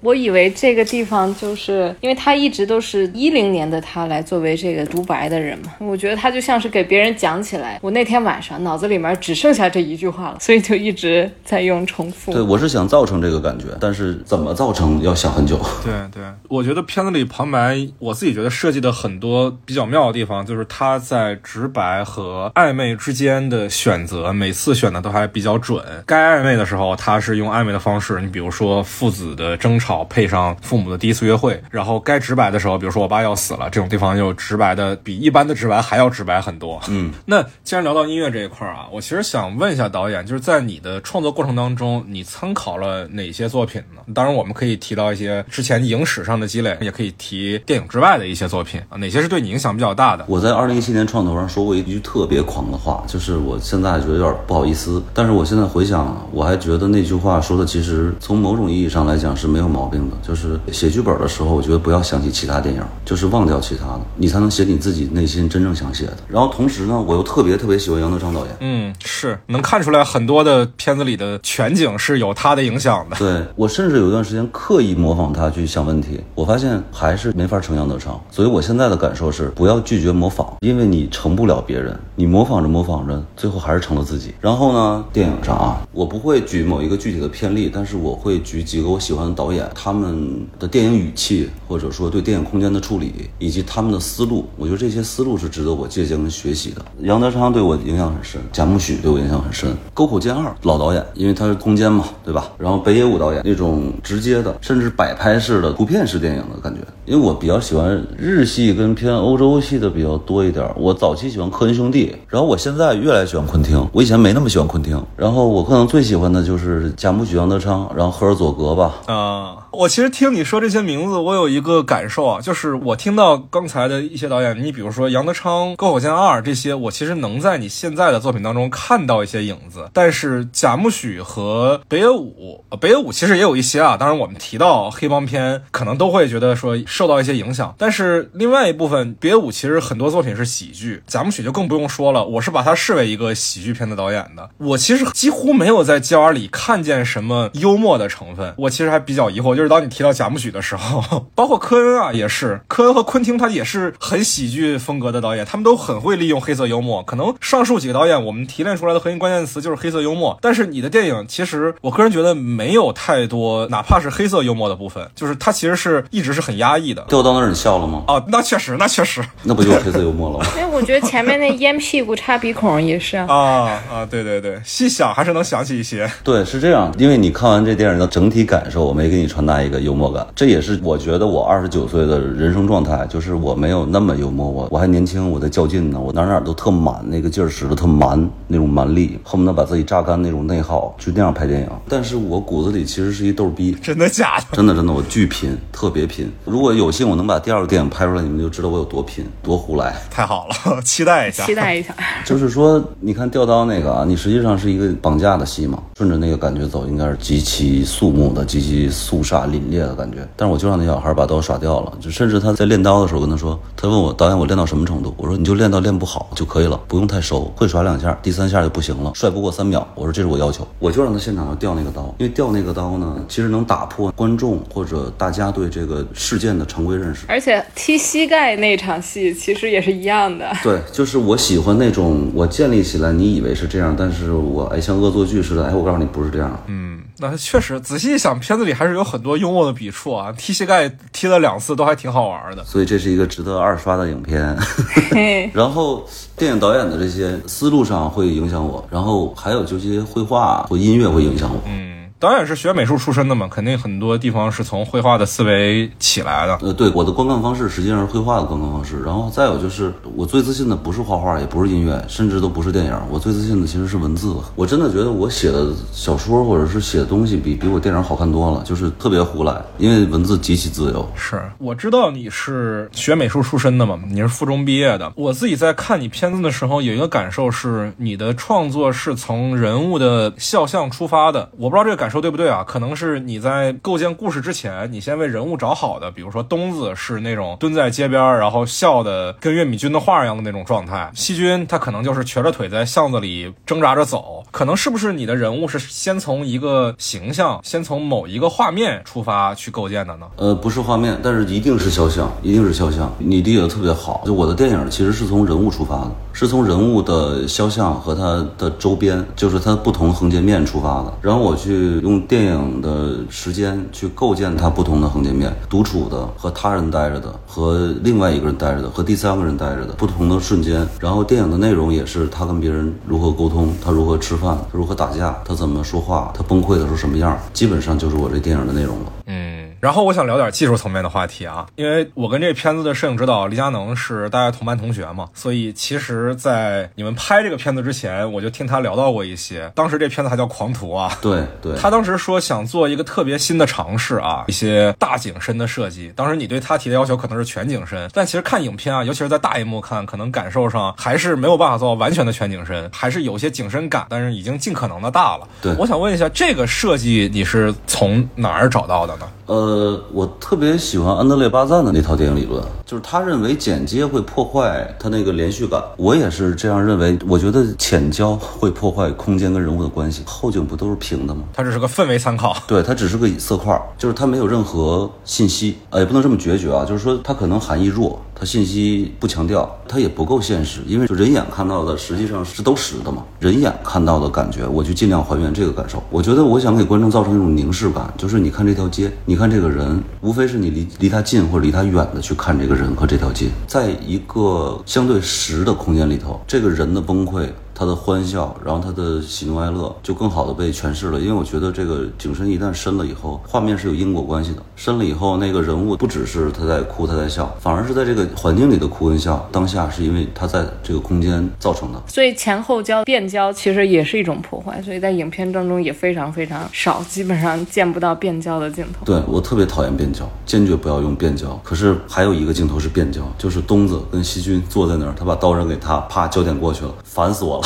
我以为这个地方就是因为他一直都是一零年的他来作为这个独白的人嘛，我觉得他就像是给别人讲起来。我那天晚上脑子里面只剩下这一句话了，所以就一直在用重复。对，我是想造成这个感觉，但是怎么造成要想很久。对对，我觉得片子里旁白，我自己觉得设计的很多比较妙的地方，就是他在直白和暧昧之间的选择，每次选的都还比较准。该暧昧的时候，他是用暧昧的方式，你比如说父子的争吵。吵配上父母的第一次约会，然后该直白的时候，比如说我爸要死了，这种地方又直白的比一般的直白还要直白很多。嗯，那既然聊到音乐这一块儿啊，我其实想问一下导演，就是在你的创作过程当中，你参考了哪些作品呢？当然，我们可以提到一些之前影史上的积累，也可以提电影之外的一些作品啊，哪些是对你影响比较大的？我在二零一七年创投上说过一句特别狂的话，就是我现在觉得有点不好意思，但是我现在回想，我还觉得那句话说的其实从某种意义上来讲是没有毛病的。就是写剧本的时候，我觉得不要想起其他电影，就是忘掉其他的，你才能写你自己内心真正想写的。然后同时呢，我又特别特别喜欢杨德昌导演，嗯，是能看出来很多的片子里的全景是有他的影响的。对我甚至有一段时间刻意模仿他去想问题，我发现还是没法成杨德昌。所以我现在的感受是，不要拒绝模仿，因为你成不了别人，你模仿着模仿着，最后还是成了自己。然后呢，电影上啊，我不会举某一个具体的片例，但是我会举几个我喜欢的导演，他们的电影语气，或者说对电影空间的处理，以及他们的思路，我觉得这些思路是值得我借鉴跟学习的。杨德昌对我影响很深，贾木许对我影响很深，沟口健二老导演，因为他是空间嘛，对吧？然后北野武导演那种直接的，甚至摆拍式的图片式电影的感觉，因为我比较喜欢日系跟偏欧洲系的比较多一点。我早期喜欢科恩兄弟，然后我现在越来越喜欢昆汀，我以前没那么喜欢昆汀，然后我可能最喜欢的就是贾木许、杨德昌，然后赫尔佐格吧。啊，我其实听你说这些名字，我有一个感受啊，就是我听到刚才的一些导演，你比如说杨德昌、沟口健二这些，我其实能在你现在的作品当中看到一些影子。但是贾木许和北野武，北野武其实也有一些啊。当然，我们提到黑帮片，可能都会觉得说受到一些影响。但是另外一部分，北野武其实很多作品是喜剧，贾木许就更不用说了。我是把他视为一个喜剧片的导演的。我其实几乎没有在 G R 里看见什么幽默的成分。我其实还比较疑惑，就是当你提到贾木许的时候，包括科恩啊，也是科恩和昆汀，他也是很喜剧风格的导演，他们都很会利用黑色幽默。可能上述几个导演，我们提炼出来的核心关键词就是黑色幽默。但是你的电影，其实我个人觉得没有太多，哪怕是黑色幽默的部分，就是它其实是一直是很压抑的。掉到那儿你笑了吗？啊，那确实，那确实那不就是黑色幽默了吗？哎，我觉得前面那烟屁股插鼻孔也是啊。啊啊，对对对，细想还是能想起一些。对，是这样，因为你看完这电影的整体感受，我没给你传达一个幽默感，这也是我觉得我二十九岁的人生状态，就是我没有那么幽默，我我还年轻，我在较劲呢，我哪哪都特满，那个劲儿使得特蛮，那种蛮力，恨不得把自己榨干那种内耗，就那样拍电影。但是我骨子里其实是一逗逼，真的假的？真的真的，我巨拼，特别拼。如果有幸我能把第二个电影拍出来，你们就知道我有多拼，多胡来。太好了，期待一下。期待一下，就是说，你看吊刀那个啊，你实际上是一个绑架的戏嘛，顺着那个感觉走，应该是极其肃穆的、极其肃杀凛冽的感觉。但是我就让那小孩把刀耍掉了，就甚至他在练刀的时候跟他说，他问我导演我练到什么程度，我说你就练到练不好就可以了，不用太熟，会耍两下，第三下就不行了，帅不过三秒。我说这是我要求，我就让他现场要掉那个刀，因为掉那个刀呢，其实能打破观众或者大家对这个事件的常规认识。而且踢膝盖那场戏其实也是一样的。对，就是我喜欢那种我建立起来，你以为是这样，但是我哎像恶作剧似的，哎我告诉你不是这样。嗯，那确实，仔细一想，片子里还是有很多幽默的笔触啊。踢膝盖踢了两次，都还挺好玩的。所以这是一个值得二刷的影片。然后电影导演的这些思路上会影响我，然后还有就这些绘画或音乐会影响我。嗯，导演是学美术出身的嘛，肯定很多地方是从绘画的思维起来的。呃，对，我的观看方式实际上是绘画的观看方式。然后再有就是，我最自信的不是画画，也不是音乐，甚至都不是电影。我最自信的其实是文字。我真的觉得我写的小说或者是写的东西比比我电影好看多了，就是特别胡来，因为文字极其自由。是，我知道你是学美术出身的嘛，你是附中毕业的。我自己在看你片子的时候，有一个感受是，你的创作是从人物的肖像出发的。我不知道这个感感受对不对啊？可能是你在构建故事之前，你先为人物找好的，比如说东子是那种蹲在街边，然后笑的跟岳米君的画一样的那种状态，细菌他可能就是瘸着腿在巷子里挣扎着走。可能是不是你的人物是先从一个形象，先从某一个画面出发去构建的呢？呃，不是画面，但是一定是肖像，一定是肖像。你理解的特别好。就我的电影其实是从人物出发的，是从人物的肖像和他的周边，就是他不同横截面出发的。然后我去用电影的时间去构建他不同的横截面，独处的和他人待着的，和另外一个人待着的，和第三个人待着的不同的瞬间。然后电影的内容也是他跟别人如何沟通，他如何吃饭，如何打架，他怎么说话，他崩溃的时候什么样，基本上就是我这电影的内容了。嗯，然后我想聊点技术层面的话题啊，因为我跟这片子的摄影指导黎佳能是大家同班同学嘛，所以其实，在你们拍这个片子之前，我就听他聊到过一些。当时这片子还叫《狂徒》啊，对 对，他当时说想做一个特别新的尝试啊，一些大景深的设计。当时你对他提的要求可能是全景深，但其实看影片啊，尤其是在大荧幕看，可能感受上还是没有办法做到完全的全景深，还是有些景深感，但是已经尽可能的大了。对我想问一下，这个设计你是从哪儿找到的呢？呃，呃我特别喜欢安德烈·巴赞的那套电影理论，就是他认为剪接会破坏他那个连续感。我也是这样认为。我觉得浅焦会破坏空间跟人物的关系，后景不都是平的吗？它只是个氛围参考，对，它只是个色块，就是它没有任何信息。呃，也不能这么决绝啊，就是说它可能含义弱，它信息不强调，它也不够现实，因为就人眼看到的实际上是都实的嘛。人眼看到的感觉，我就尽量还原这个感受。我觉得我想给观众造成一种凝视感，就是你看这条街，你看这这个人，无非是你离离他近或者离他远的去看这个人和这条街，在一个相对实的空间里头，这个人的崩溃。他的欢笑，然后他的喜怒哀乐就更好的被诠释了。因为我觉得这个景深一旦深了以后，画面是有因果关系的。深了以后，那个人物不只是他在哭，他在笑，反而是在这个环境里的哭跟笑，当下是因为他在这个空间造成的。所以前后焦变焦其实也是一种破坏，所以在影片当中也非常非常少，基本上见不到变焦的镜头。对我特别讨厌变焦，坚决不要用变焦。可是还有一个镜头是变焦，就是东子跟西君坐在那儿，他把刀扔给他，啪，焦点过去了，烦死我了。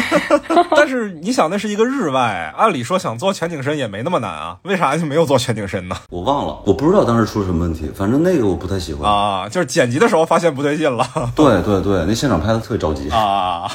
但是你想，那是一个日外，按理说想做全景深也没那么难啊，为啥就没有做全景深呢？我忘了，我不知道当时出什么问题，反正那个我不太喜欢啊，就是剪辑的时候发现不对劲了。对对对，那现场拍的特别着急啊。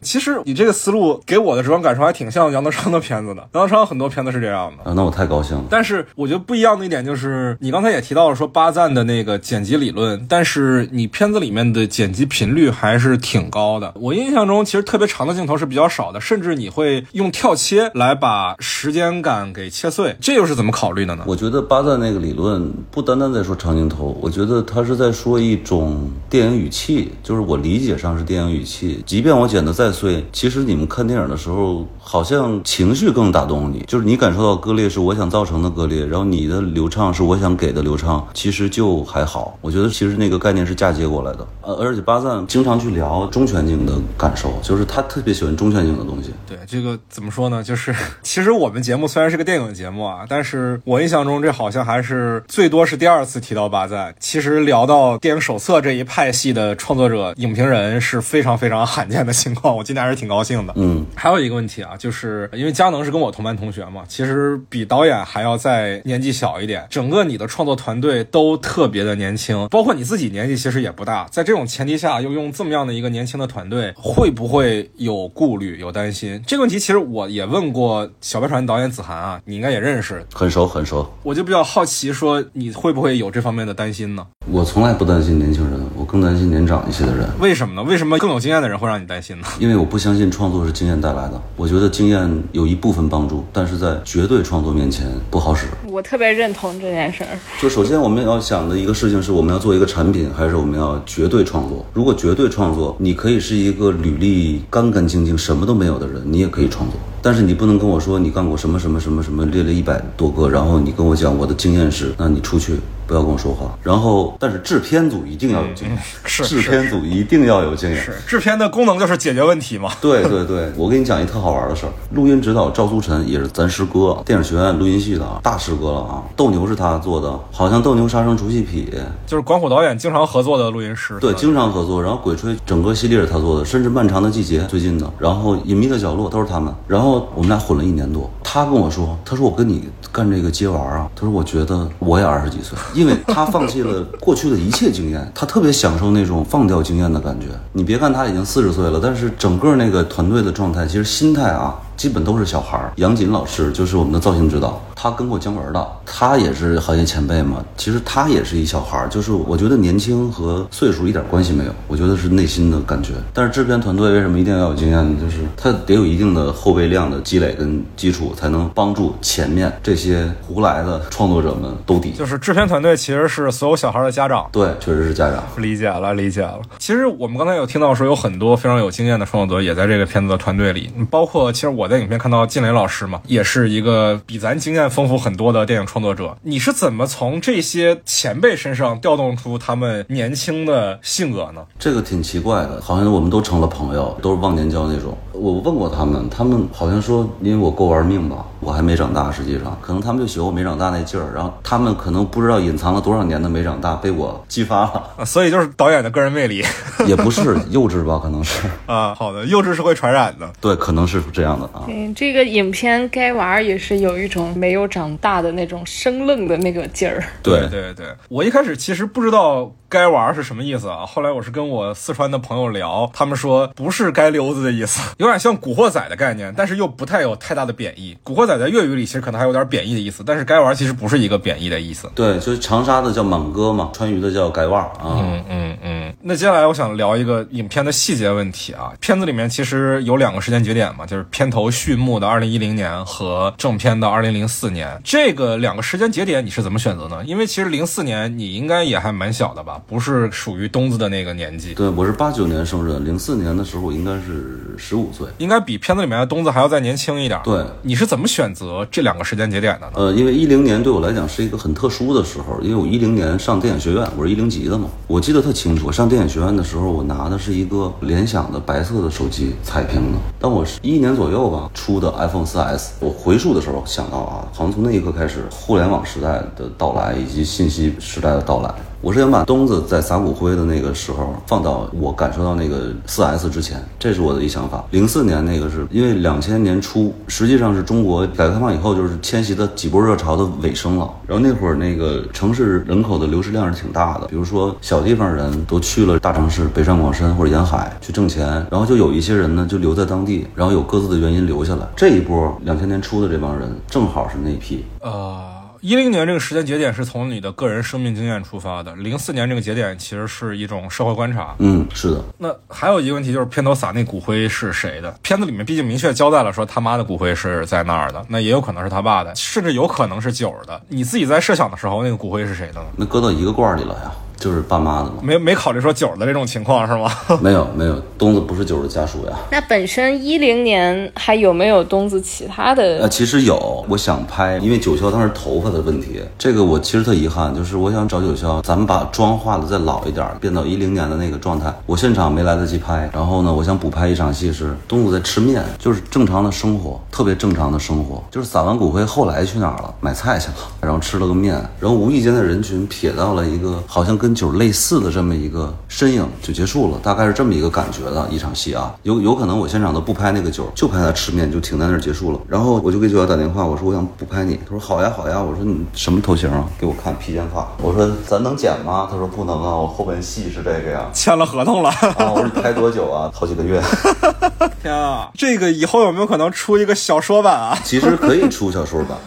其实你这个思路给我的直观感受还挺像杨德昌的片子的，杨德昌很多片子是这样的啊。那我太高兴了。但是我觉得不一样的一点就是，你刚才也提到了说巴赞的那个剪辑理论，但是你片子里面的剪辑频率还是挺高的。我印象中其实特别长的镜头是比较少的，甚至你会用跳切来把时间感给切碎，这又是怎么考虑的呢？我觉得巴赞那个理论不单单在说长镜头，我觉得他是在说一种电影语气，就是我理解上是电影语气。即便我剪得再碎，其实你们看电影的时候，好像情绪更打动你，就是你感受到割裂是我想造成的割裂，然后你的流畅是我想给的流畅，其实就还好。我觉得其实那个概念是嫁接过来的。呃，而且巴赞经常去聊中全景的感受，就是他特别喜欢中全景的东西。对这个怎么说呢？就是 其实我们节目虽然是个电影节目啊，但是我印象中这好像还是最多是第二次提到巴赞。其实聊到电影手册这一派系的创作者、影评人是非常非常罕见的情况。我今天还是挺高兴的。嗯，还有一个问题啊，就是因为佳能是跟我同班同学嘛，其实比导演还要再年纪小一点。整个你的创作团队都特别的年轻，包括你自己年纪其实也不大。在这种前提下，又用这么样的一个年轻的团队，会不会有顾虑、有担心？这个问题其实我也问过小白船导演子涵啊，你应该也认识，很熟很熟。我就比较好奇，说你会不会有这方面的担心呢？我从来不担心年轻人，我更担心年长一些的人。为什么呢？为什么更有经验的人会让你担心呢？因为我不相信创作是经验带来的。我觉得经验有一部分帮助，但是在绝对创作面前不好使。我特别认同这件事儿。就首先我们要想的一个事情是，我们要做一个产品，还是我们要绝对创作？如果绝对创作，你可以是一个履历干干净净、什么都没有的人，你也可以创作。但是你不能跟我说你干过什么什么什么什么，列了一百多个，然后你跟我讲我的经验是，那你出去。不要跟我说话。然后，但是制片组一定要有经验，是制片组一定要有经验。是 制片的功能就是解决问题嘛？对对对，我给你讲一特好玩的事儿。录音指导赵苏晨也是咱师哥，电影学院录音系的大师哥了啊。斗牛是他做的，好像斗牛杀生除细痞，就是管虎导演经常合作的录音师。对，经常合作。然后鬼吹整个系列是他做的，甚至漫长的季节最近的，然后隐秘的角落都是他们。然后我们俩混了一年多，他跟我说，他说我跟你干这个接玩啊，他说我觉得我也二十几岁，因为他放弃。了过去的一切经验，他特别享受那种放掉经验的感觉。你别看他已经四十岁了，但是整个那个团队的状态，其实心态啊。基本都是小孩儿。杨锦老师就是我们的造型指导，他跟过姜文的，他也是行业前辈嘛。其实他也是一小孩儿，就是我觉得年轻和岁数一点关系没有，我觉得是内心的感觉。但是制片团队为什么一定要有经验呢？就是他得有一定的后备量的积累跟基础，才能帮助前面这些胡来的创作者们兜底。就是制片团队其实是所有小孩的家长，对，确实是家长。理解了，理解了。其实我们刚才有听到说有很多非常有经验的创作者也在这个片子的团队里，包括其实我。我在影片看到靳磊老师嘛，也是一个比咱经验丰富很多的电影创作者。你是怎么从这些前辈身上调动出他们年轻的性格呢？这个挺奇怪的，好像我们都成了朋友，都是忘年交那种。我问过他们，他们好像说，因为我够玩命吧，我还没长大，实际上可能他们就喜欢我没长大那劲儿，然后他们可能不知道隐藏了多少年的没长大被我激发了，啊，所以就是导演的个人魅力也不是幼稚吧，可能是，啊。好的，幼稚是会传染的。对，可能是这样的啊。嗯，这个影片该娃儿也是有一种没有长大的那种生愣的那个劲儿。对对对，我一开始其实不知道“该玩”是什么意思啊，后来我是跟我四川的朋友聊，他们说不是“该溜子”的意思，有点像“古惑仔”的概念，但是又不太有太大的贬义。“古惑仔”在粤语里其实可能还有点贬义的意思，但是“该玩”其实不是一个贬义的意思。对，就是长沙的叫满哥嘛，川渝的叫改腕儿啊。嗯嗯嗯，那接下来我想聊一个影片的细节问题啊。片子里面其实有两个时间节点嘛，就是片头序幕的二零一零年和正片的二零零四年。这个两个时间节点你是怎么选择呢？因为其实零四年你应该也还蛮小的吧，不是属于东子的那个年纪，对，我是八九年生人，零四年的时候我应该是十五岁。应该比片子里面的东子还要再年轻一点。对，你是怎么选择这两个时间节点的呢？呃，因为一零年对我来讲是一个很特殊的时候，因为我一零年上电影学院，我是一零级的嘛，我记得特清楚。我上电影学院的时候，我拿的是一个联想的白色的手机彩屏的。但我是一一年左右吧出的 iPhone 4S，我回溯的时候想到啊，好像从那一刻开始，互联网时代的到来以及信息时代的到来。我是想把东子在撒骨灰的那个时候放到我感受到那个四 S 之前，这是我的一想法。零四年那个是因为两千年初，实际上是中国改革开放以后就是迁徙的几波热潮的尾声了。然后那会儿那个城市人口的流失量是挺大的，比如说小地方人都去了大城市，北上广深或者沿海去挣钱，然后就有一些人呢就留在当地，然后有各自的原因留下来。这一波两千年初的这帮人正好是那批。呃，一零年这个时间节点是从你的个人生命经验出发的，零四年这个节点其实是一种社会观察。嗯，是的。那还有一个问题就是片头撒那骨灰是谁的？片子里面毕竟明确交代了说他妈的骨灰是在那儿的，那也有可能是他爸的，甚至有可能是九儿的。你自己在设想的时候，那个骨灰是谁的呢？那搁到一个罐儿里了呀，就是爸妈的嘛。没没考虑说九儿的这种情况是吗？没有没有，东子不是九儿的家属呀。那本身一零年还有没有东子其他的呃，的？其实有，我想拍，因为九霄当时头发的问题，这个我其实特遗憾，就是我想找九霄，咱们把妆化的再老一点儿，变到一零年的那个状态。我现场没来得及拍，然后呢，我想补拍一场戏是东子在吃面，就是正常的生活，特别正常的生活，就是撒完骨灰后来去哪儿了？买菜去了，然后吃了个面，然后无意间在人群瞥到了一个好像跟九类似的这么一个身影，就结束了，大概是这么一个感觉的一场戏啊。有有可能我现场都不拍那个九，就拍他吃面，就停在那儿结束了。然后我就给九幺打电话，我说我想补拍你，他说好呀好呀，我说你什么头型啊？给我看披肩发，我说咱能剪吗？他说不能啊，我后边戏是这个呀。签了合同了。啊，我说你拍多久啊？好几个月。天啊，这个以后有没有可能出一个小说版啊？其实可以出小说版，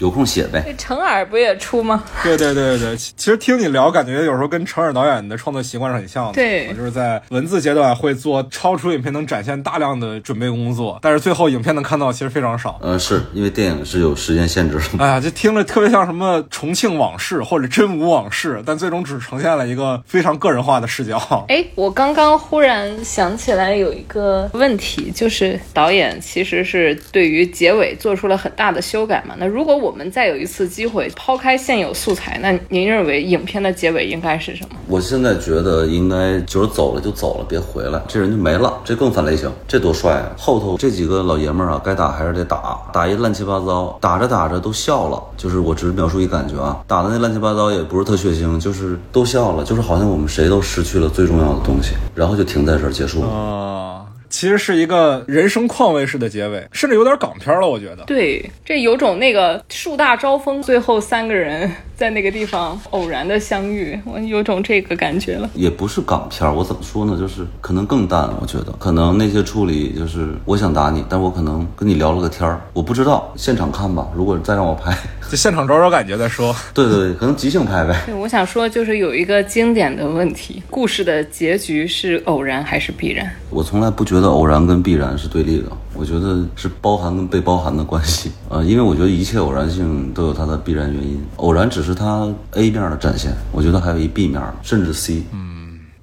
有空写呗。这程耳不也出吗？对对对对，其其实听你聊，感觉有时候跟程耳导演的创作习惯是很像的。对就是在文字阶段会做超出影片能展现大量的准备工作，但是最后影片能看到其实非常少。呃，是因为电影是有时间限制的。哎 呀，这听着特别像什么重庆往事或者真武往事，但最终只呈现了一个非常个人化的视角。哎，我刚刚忽然想起来有一个问题，就是导演其实是对于结尾做出了很大的修改嘛。那如果我们再有一次机会抛开现有素材，那您认为影片的结尾应该是什么？我现在觉得应该就是走了就走了，别回来，这人就没了，这更反类型，这多帅啊！后头这几个老爷们儿啊，该打还是得打，打一乱七八糟，打着打着都笑了，就是我只是描述一感觉啊，打的那乱七八糟也不是特血腥，就是都笑了，就是好像我们谁都失去了最重要的东西，然后就停在这儿结束了。啊、其实是一个人生况味式的结尾，甚至有点港片了，我觉得。对，这有种那个树大招风，最后三个人在那个地方偶然的相遇，我有种这个感觉了。也不是港片，我怎么说呢？就是可能更淡，我觉得可能那些处理就是我想打你，但我可能跟你聊了个天儿，我不知道，现场看吧。如果再让我拍，就现场找找感觉再说。对对对，可能即兴拍呗。对，我想说就是有一个经典的问题：故事的结局是偶然还是必然？我从来不觉得偶然跟必然是对立的，我觉得是包含跟被包含的关系。呃，因为我觉得一切偶然性都有它的必然原因，偶然只是它 A 面的展现，我觉得还有一 B 面，甚至 C。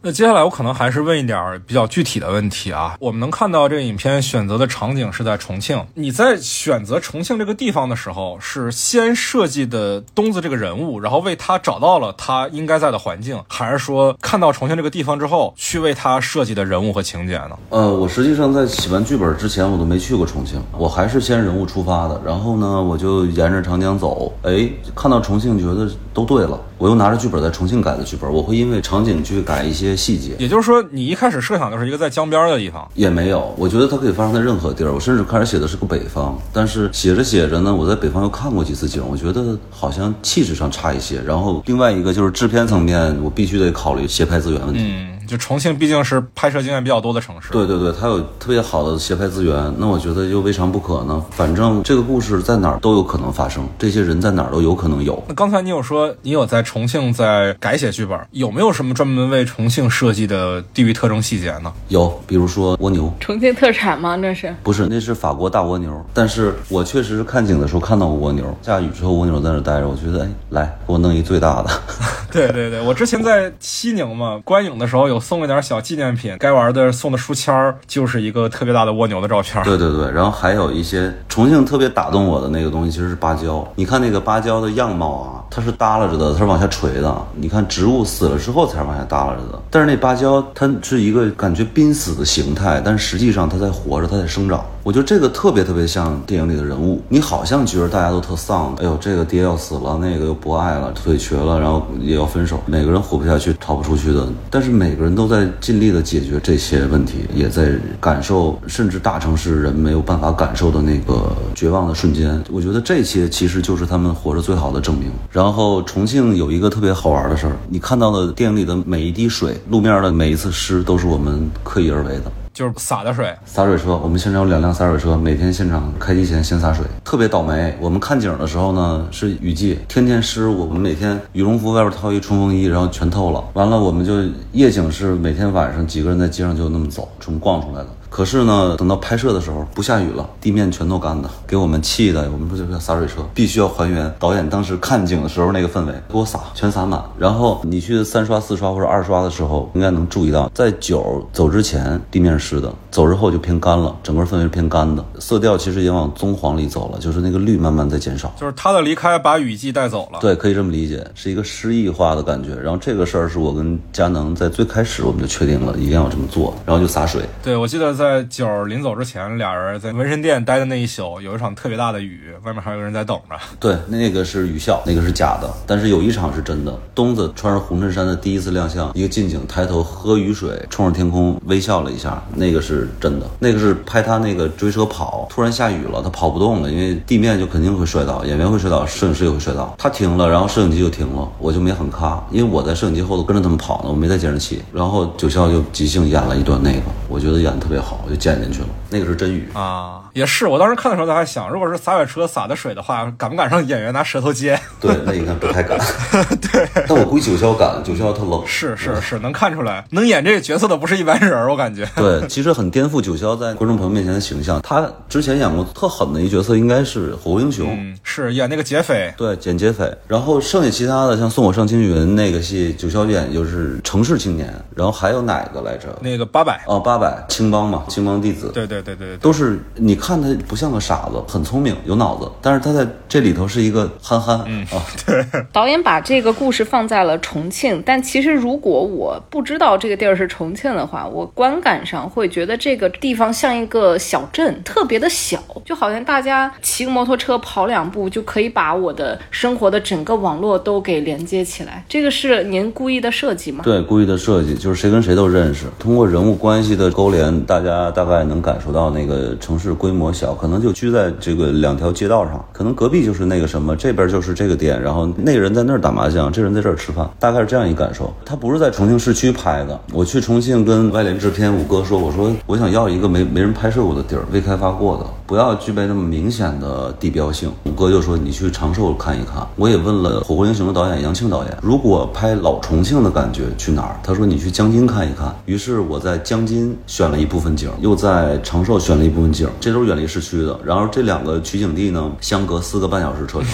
那接下来我可能还是问一点儿比较具体的问题啊。我们能看到这个影片选择的场景是在重庆，你在选择重庆这个地方的时候，是先设计的东子这个人物，然后为他找到了他应该在的环境，还是说看到重庆这个地方之后，去为他设计的人物和情节呢？呃，我实际上在写完剧本之前，我都没去过重庆，我还是先人物出发的。然后呢，我就沿着长江走，哎，看到重庆，觉得都对了。我又拿着剧本在重庆改的剧本，我会因为场景去改一些细节。也就是说，你一开始设想就是一个在江边的地方，也没有，我觉得它可以发生在任何地儿。我甚至开始写的是个北方，但是写着写着呢，我在北方又看过几次景，我觉得好像气质上差一些。然后另外一个就是制片层面，我必须得考虑协拍资源问题。嗯，就重庆毕竟是拍摄经验比较多的城市，对对对，它有特别好的协拍资源，那我觉得又未尝不可呢。反正这个故事在哪儿都有可能发生，这些人在哪儿都有可能有。那刚才你有说你有在重庆在改写剧本，有没有什么专门为重庆设计的地域特征细节呢？有，比如说蜗牛，重庆特产吗？那是不是，那是法国大蜗牛。但是我确实是看景的时候看到过蜗牛，下雨之后蜗牛在那儿待着，我觉得哎，来给我弄一最大的。对对对，我之前在西宁嘛观影的时候有送了点小纪念品，该玩的送的书签儿就是一个特别大的蜗牛的照片。对对对，然后还有一些重庆特别打动我的那个东西，其实是芭蕉。你看那个芭蕉的样貌啊，它是耷拉着的，它是往下垂的。你看植物死了之后才往下耷拉着的，但是那芭蕉它是一个感觉濒死的形态，但实际上它在活着，它在生长。我觉得这个特别特别像电影里的人物，你好像觉得大家都特丧，哎呦，这个爹要死了，那个又不爱了，腿瘸了，然后也要分手，每个人活不下去，逃不出去的。但是每个人都在尽力的解决这些问题，也在感受，甚至大城市人没有办法感受的那个绝望的瞬间。我觉得这些其实就是他们活着最好的证明。然后重庆有一个特别好玩的事儿，你看到的电影里的每一滴水，路面的每一次湿，都是我们刻意而为的。就是洒的水，洒水车，我们现场有两辆洒水车，每天现场开机前先洒水，特别倒霉。我们看景的时候呢是雨季，天天湿，我们每天羽绒服外边套一冲锋衣，然后全透了。完了，我们就夜景是每天晚上几个人在街上就那么走，纯逛出来的。可是呢，等到拍摄的时候不下雨了，地面全都干的，给我们气的。我们说就叫洒水车，必须要还原导演当时看景的时候那个氛围，给我洒，全洒满。然后你去三刷、四刷或者二刷的时候，应该能注意到，在酒走之前地面是湿的，走之后就偏干了，整个氛围是偏干的，色调其实也往棕黄里走了，就是那个绿慢慢在减少。就是他的离开把雨季带走了。对，可以这么理解，是一个诗意化的感觉。然后这个事儿是我跟佳能在最开始我们就确定了，一定要这么做，然后就洒水。对，我记得在在九临走之前，俩人在纹身店待的那一宿，有一场特别大的雨，外面还有人在等着。对，那个是雨笑，那个是假的，但是有一场是真的。东子穿着红衬衫的第一次亮相，一个近景抬头喝雨水，冲着天空微笑了一下，那个是真的。那个是拍他那个追车跑，突然下雨了，他跑不动了，因为地面就肯定会摔倒，演员会摔倒，摄影师也会摔倒。他停了，然后摄影机就停了，我就没很咔，因为我在摄影机后头跟着他们跑呢，我没在监视器。然后九笑就即兴演了一段那个，我觉得演的特别好，好就见进去了。那个是真鱼。啊，也是，我当时看的时候，在还想，如果是洒水车洒的水的话，敢不敢让演员拿舌头接？对，那应该不太敢。对，但我估计九霄敢，九霄他冷。是是是，能看出来，能演这个角色的不是一般人儿，我感觉。对，其实很颠覆九霄在观众朋友面前的形象。他之前演过特狠的一角色，应该是《火锅英雄》。嗯，是演那个劫匪。对，剪劫匪。然后剩下其他的，像《送我上青云》那个戏，九霄演就是城市青年。然后还有哪个来着？那个八百。哦，八百青帮嘛，青帮弟子。对对对对对，都是你看他不像个傻子，很聪明，有脑子。但是他在这里头是一个憨憨。嗯啊，导演把这个故事放在了重庆，但其实如果我不知道这个地儿是重庆的话，我观感上会觉得这个地方像一个小镇，特别的小，就好像大家骑个摩托车跑两步就可以把我的生活的整个网络都给连接起来。这个是您故意的设计吗？对，故意的设计就是谁跟谁都认识，通过人物关系的勾连，大家大概能感受到那个城市规模模小，可能就居在这个两条街道上，可能隔壁就是那个什么，这边就是这个店，然后那个人在那儿打麻将，这人在这儿吃饭，大概是这样一感受。他不是在重庆市区拍的，我去重庆跟外联制片五哥说，我说我想要一个没没人拍摄过的地儿，未开发过的，不要具备那么明显的地标性。五哥就说你去长寿看一看。我也问了《火锅英雄》的导演杨庆导演，如果拍老重庆的感觉去哪儿？他说你去江津看一看。于是我在江津选了一部分景，又在长寿选了一部分景，这都是远离市区的。然后这两个取景地呢，相隔四个半小时车程。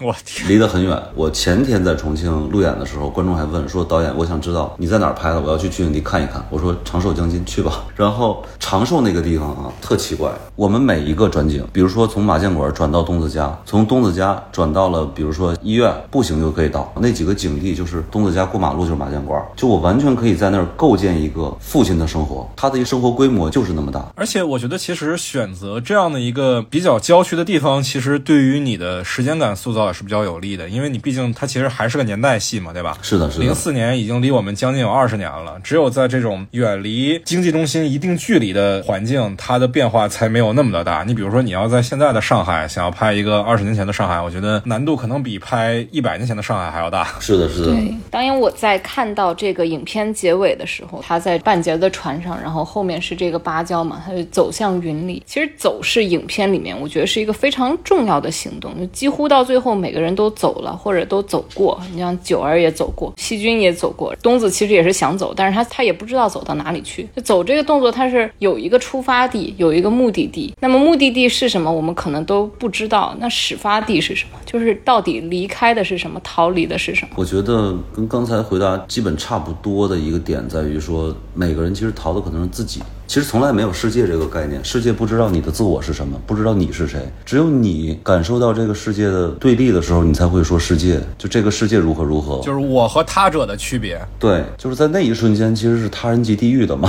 我天，离得很远。我前天在重庆路演的时候，观众还问说：“导演，我想知道你在哪儿拍的，我要去取景地看一看。”我说：“长寿将军，去吧。”然后长寿那个地方啊，特奇怪。我们每一个转景，比如说从马建馆转到东子家，从东子家转到了比如说医院，步行就可以到。那几个景地就是东子家过马路就是马建馆，就我完全可以在那儿构建一个父亲的生活，他的一生活规模就是那么大。而且我觉得，其实选择这样的一个比较郊区的地方，其实对于你的时间感塑造也是比较有利的，因为你毕竟它其实还是个年代戏嘛，对吧？是的，是的。零四年已经离我们将近有二十年了，只有在这种远离经济中心一定距离的环境，它的变化才没有那么的大。你比如说，你要在现在的上海想要拍一个二十年前的上海，我觉得难度可能比拍一百年前的上海还要大。是的，是的。对，当然我在看到这个影片结尾的时候，他在半截的船上，然后后面是这个芭蕉嘛，他就走向云里。其实走是影片里面我觉得是一个非常重要的行动，就几乎到最后每个人都走了或者都走过。你像九儿也走过，细菌也走过，东子其实也是想走，但是他他也不知道走到哪里去。就走这个动作，它是有一个出发地，有一个目的地。那么目的地是什么，我们可能都不知道。那始发地是什么？就是到底离开的是什么，逃离的是什么？我觉得跟刚才回答基本差不多的一个点在于说，每个人其实逃的可能是自己。其实从来没有世界这个概念，世界不知道你的自我是什么，不知道你是谁。只有你感受到这个世界的对立的时候，你才会说世界。就这个世界如何如何，就是我和他者的区别。对，就是在那一瞬间，其实是他人即地狱的嘛。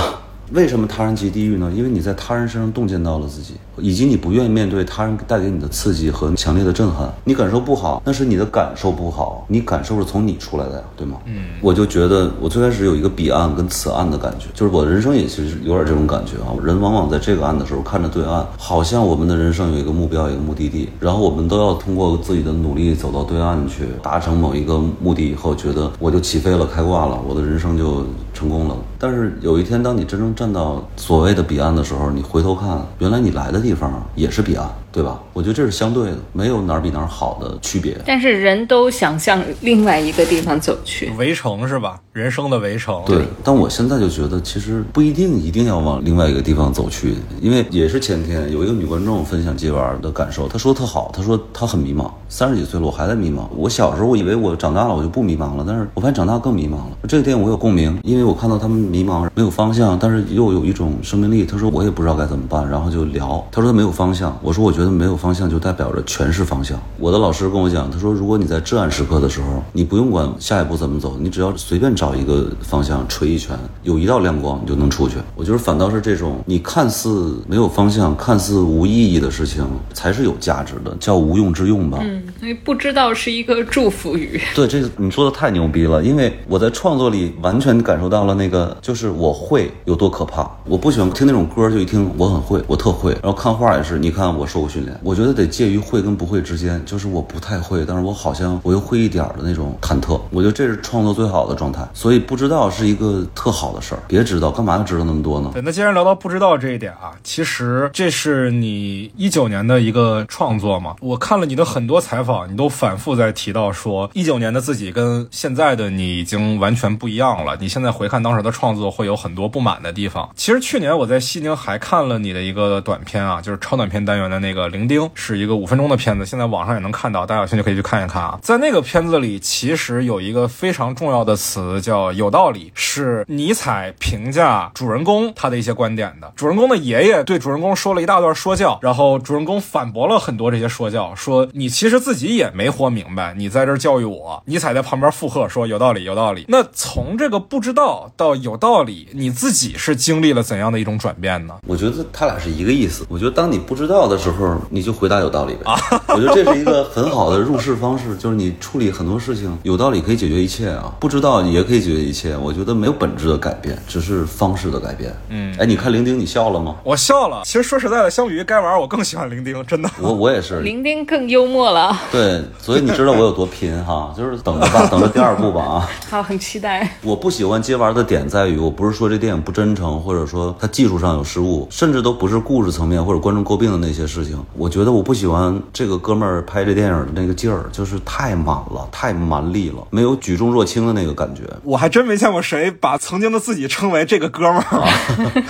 为什么他人即地狱呢？因为你在他人身上洞见到了自己，以及你不愿意面对他人带给你的刺激和强烈的震撼。你感受不好，那是你的感受不好，你感受是从你出来的呀，对吗？嗯，我就觉得我最开始有一个彼岸跟此岸的感觉，就是我的人生也其实有点这种感觉啊。人往往在这个岸的时候看着对岸，好像我们的人生有一个目标，一个目的地，然后我们都要通过自己的努力走到对岸去，达成某一个目的以后，觉得我就起飞了，开挂了，我的人生就成功了。但是有一天，当你真正站到所谓的彼岸的时候，你回头看，原来你来的地方也是彼岸。对吧？我觉得这是相对的，没有哪儿比哪儿好的区别。但是人都想向另外一个地方走去，围城是吧？人生的围城。对，但我现在就觉得，其实不一定一定要往另外一个地方走去，因为也是前天有一个女观众分享接娃的感受，她说特好，她说她很迷茫，三十几岁了，我还在迷茫。我小时候我以为我长大了我就不迷茫了，但是我发现长大更迷茫了。这个电影我有共鸣，因为我看到他们迷茫，没有方向，但是又有一种生命力。他说我也不知道该怎么办，然后就聊。他说他没有方向，我说我觉得没有方向就。代表着全是方向。我的老师跟我讲，他说，如果你在至暗时刻的时候，你不用管下一步怎么走，你只要随便找一个方向锤一拳，有一道亮光，你就能出去。我觉得反倒是这种你看似没有方向、看似无意义的事情，才是有价值的，叫无用之用吧。嗯，因为不知道是一个祝福语。对，这你说的太牛逼了，因为我在创作里完全感受到到了那个，就是我会有多可怕。我不喜欢听那种歌，就一听我很会，我特会。然后看画也是，你看我受过训练，我觉得得。介于会跟不会之间，就是我不太会，但是我好像我又会一点的那种忐忑。我觉得这是创作最好的状态，所以不知道是一个特好的事儿。别知道，干嘛要知道那么多呢？对，那既然聊到不知道这一点啊，其实这是你一九年的一个创作嘛。我看了你的很多采访，你都反复在提到说，一九年的自己跟现在的你已经完全不一样了。你现在回看当时的创作，会有很多不满的地方。其实去年我在西宁还看了你的一个短片啊，就是超短片单元的那个零丁，是。一个五分钟的片子，现在网上也能看到，大家有兴趣可以去看一看啊。在那个片子里，其实有一个非常重要的词叫“有道理”，是尼采评价主人公他的一些观点的。主人公的爷爷对主人公说了一大段说教，然后主人公反驳了很多这些说教，说你其实自己也没活明白，你在这教育我。尼采在旁边附和说：“有道理，有道理。”那从这个不知道到有道理，你自己是经历了怎样的一种转变呢？我觉得他俩是一个意思。我觉得当你不知道的时候，你就回答有。道理呗，我觉得这是一个很好的入世方式，就是你处理很多事情有道理可以解决一切啊，不知道也可以解决一切。我觉得没有本质的改变，只是方式的改变。嗯，哎，你看零丁，你笑了吗？我笑了。其实说实在的，相比于该玩，我更喜欢零丁，真的。我我也是，零丁更幽默了。对，所以你知道我有多拼哈，就是等着吧，等着第二部吧啊。好，很期待。我不喜欢接玩的点在于，我不是说这电影不真诚，或者说它技术上有失误，甚至都不是故事层面或者观众诟病的那些事情。我觉得我不喜欢这个。哥们儿拍这电影的那个劲儿，就是太满了，太蛮力了，没有举重若轻的那个感觉。我还真没见过谁把曾经的自己称为这个哥们儿。啊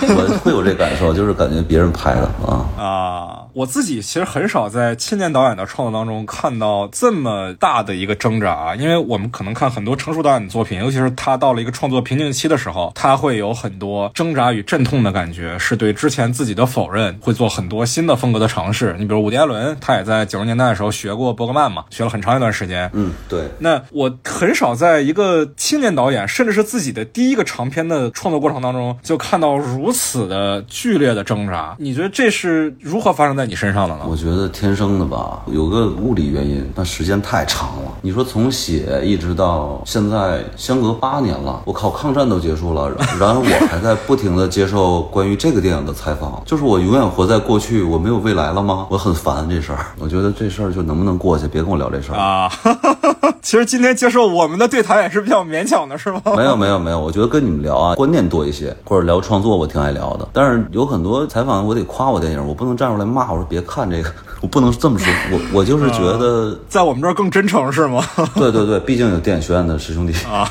我会有这感受，就是感觉别人拍的啊啊！我自己其实很少在青年导演的创作当中中看到这么大的一个挣扎，因为我们可能看很多成熟导演的作品，尤其是他到了一个创作瓶颈期的时候，他会有很多挣扎与阵痛的感觉，是对之前自己的否认，会做很多新的风格的尝试。你比如伍迪·艾伦，他也在九十年代的时候学过伯格曼嘛，学了很长一段时间。嗯，对。那我很少在一个青年导演，甚至是自己的第一个长片的创作过程当中，就看到如此的剧烈的挣扎。你觉得这是如何发生在你身上的呢？我觉得天生的吧，有个物理原因，但时间太长了。你说从写一直到现在，相隔八年了。我靠，抗战都结束了，然 而我还在不停的接受关于这个电影的采访。就是我永远活在过去，我没有未来了吗？我很烦这事儿。我觉得这事儿就能不能过去，别跟我聊这事儿啊。其实今天接受我们的对谈也是比较勉强的，是吗？没有没有没有，我觉得跟你们聊啊，观念多一些，或者聊创作，我挺爱聊的。但是有很多采访，我得夸我电影，我不能站出来骂我说别看这个，我不能这么说。我我就是觉得，在我们这儿更真诚是吗？对对对，毕竟有电影学院的师兄弟啊，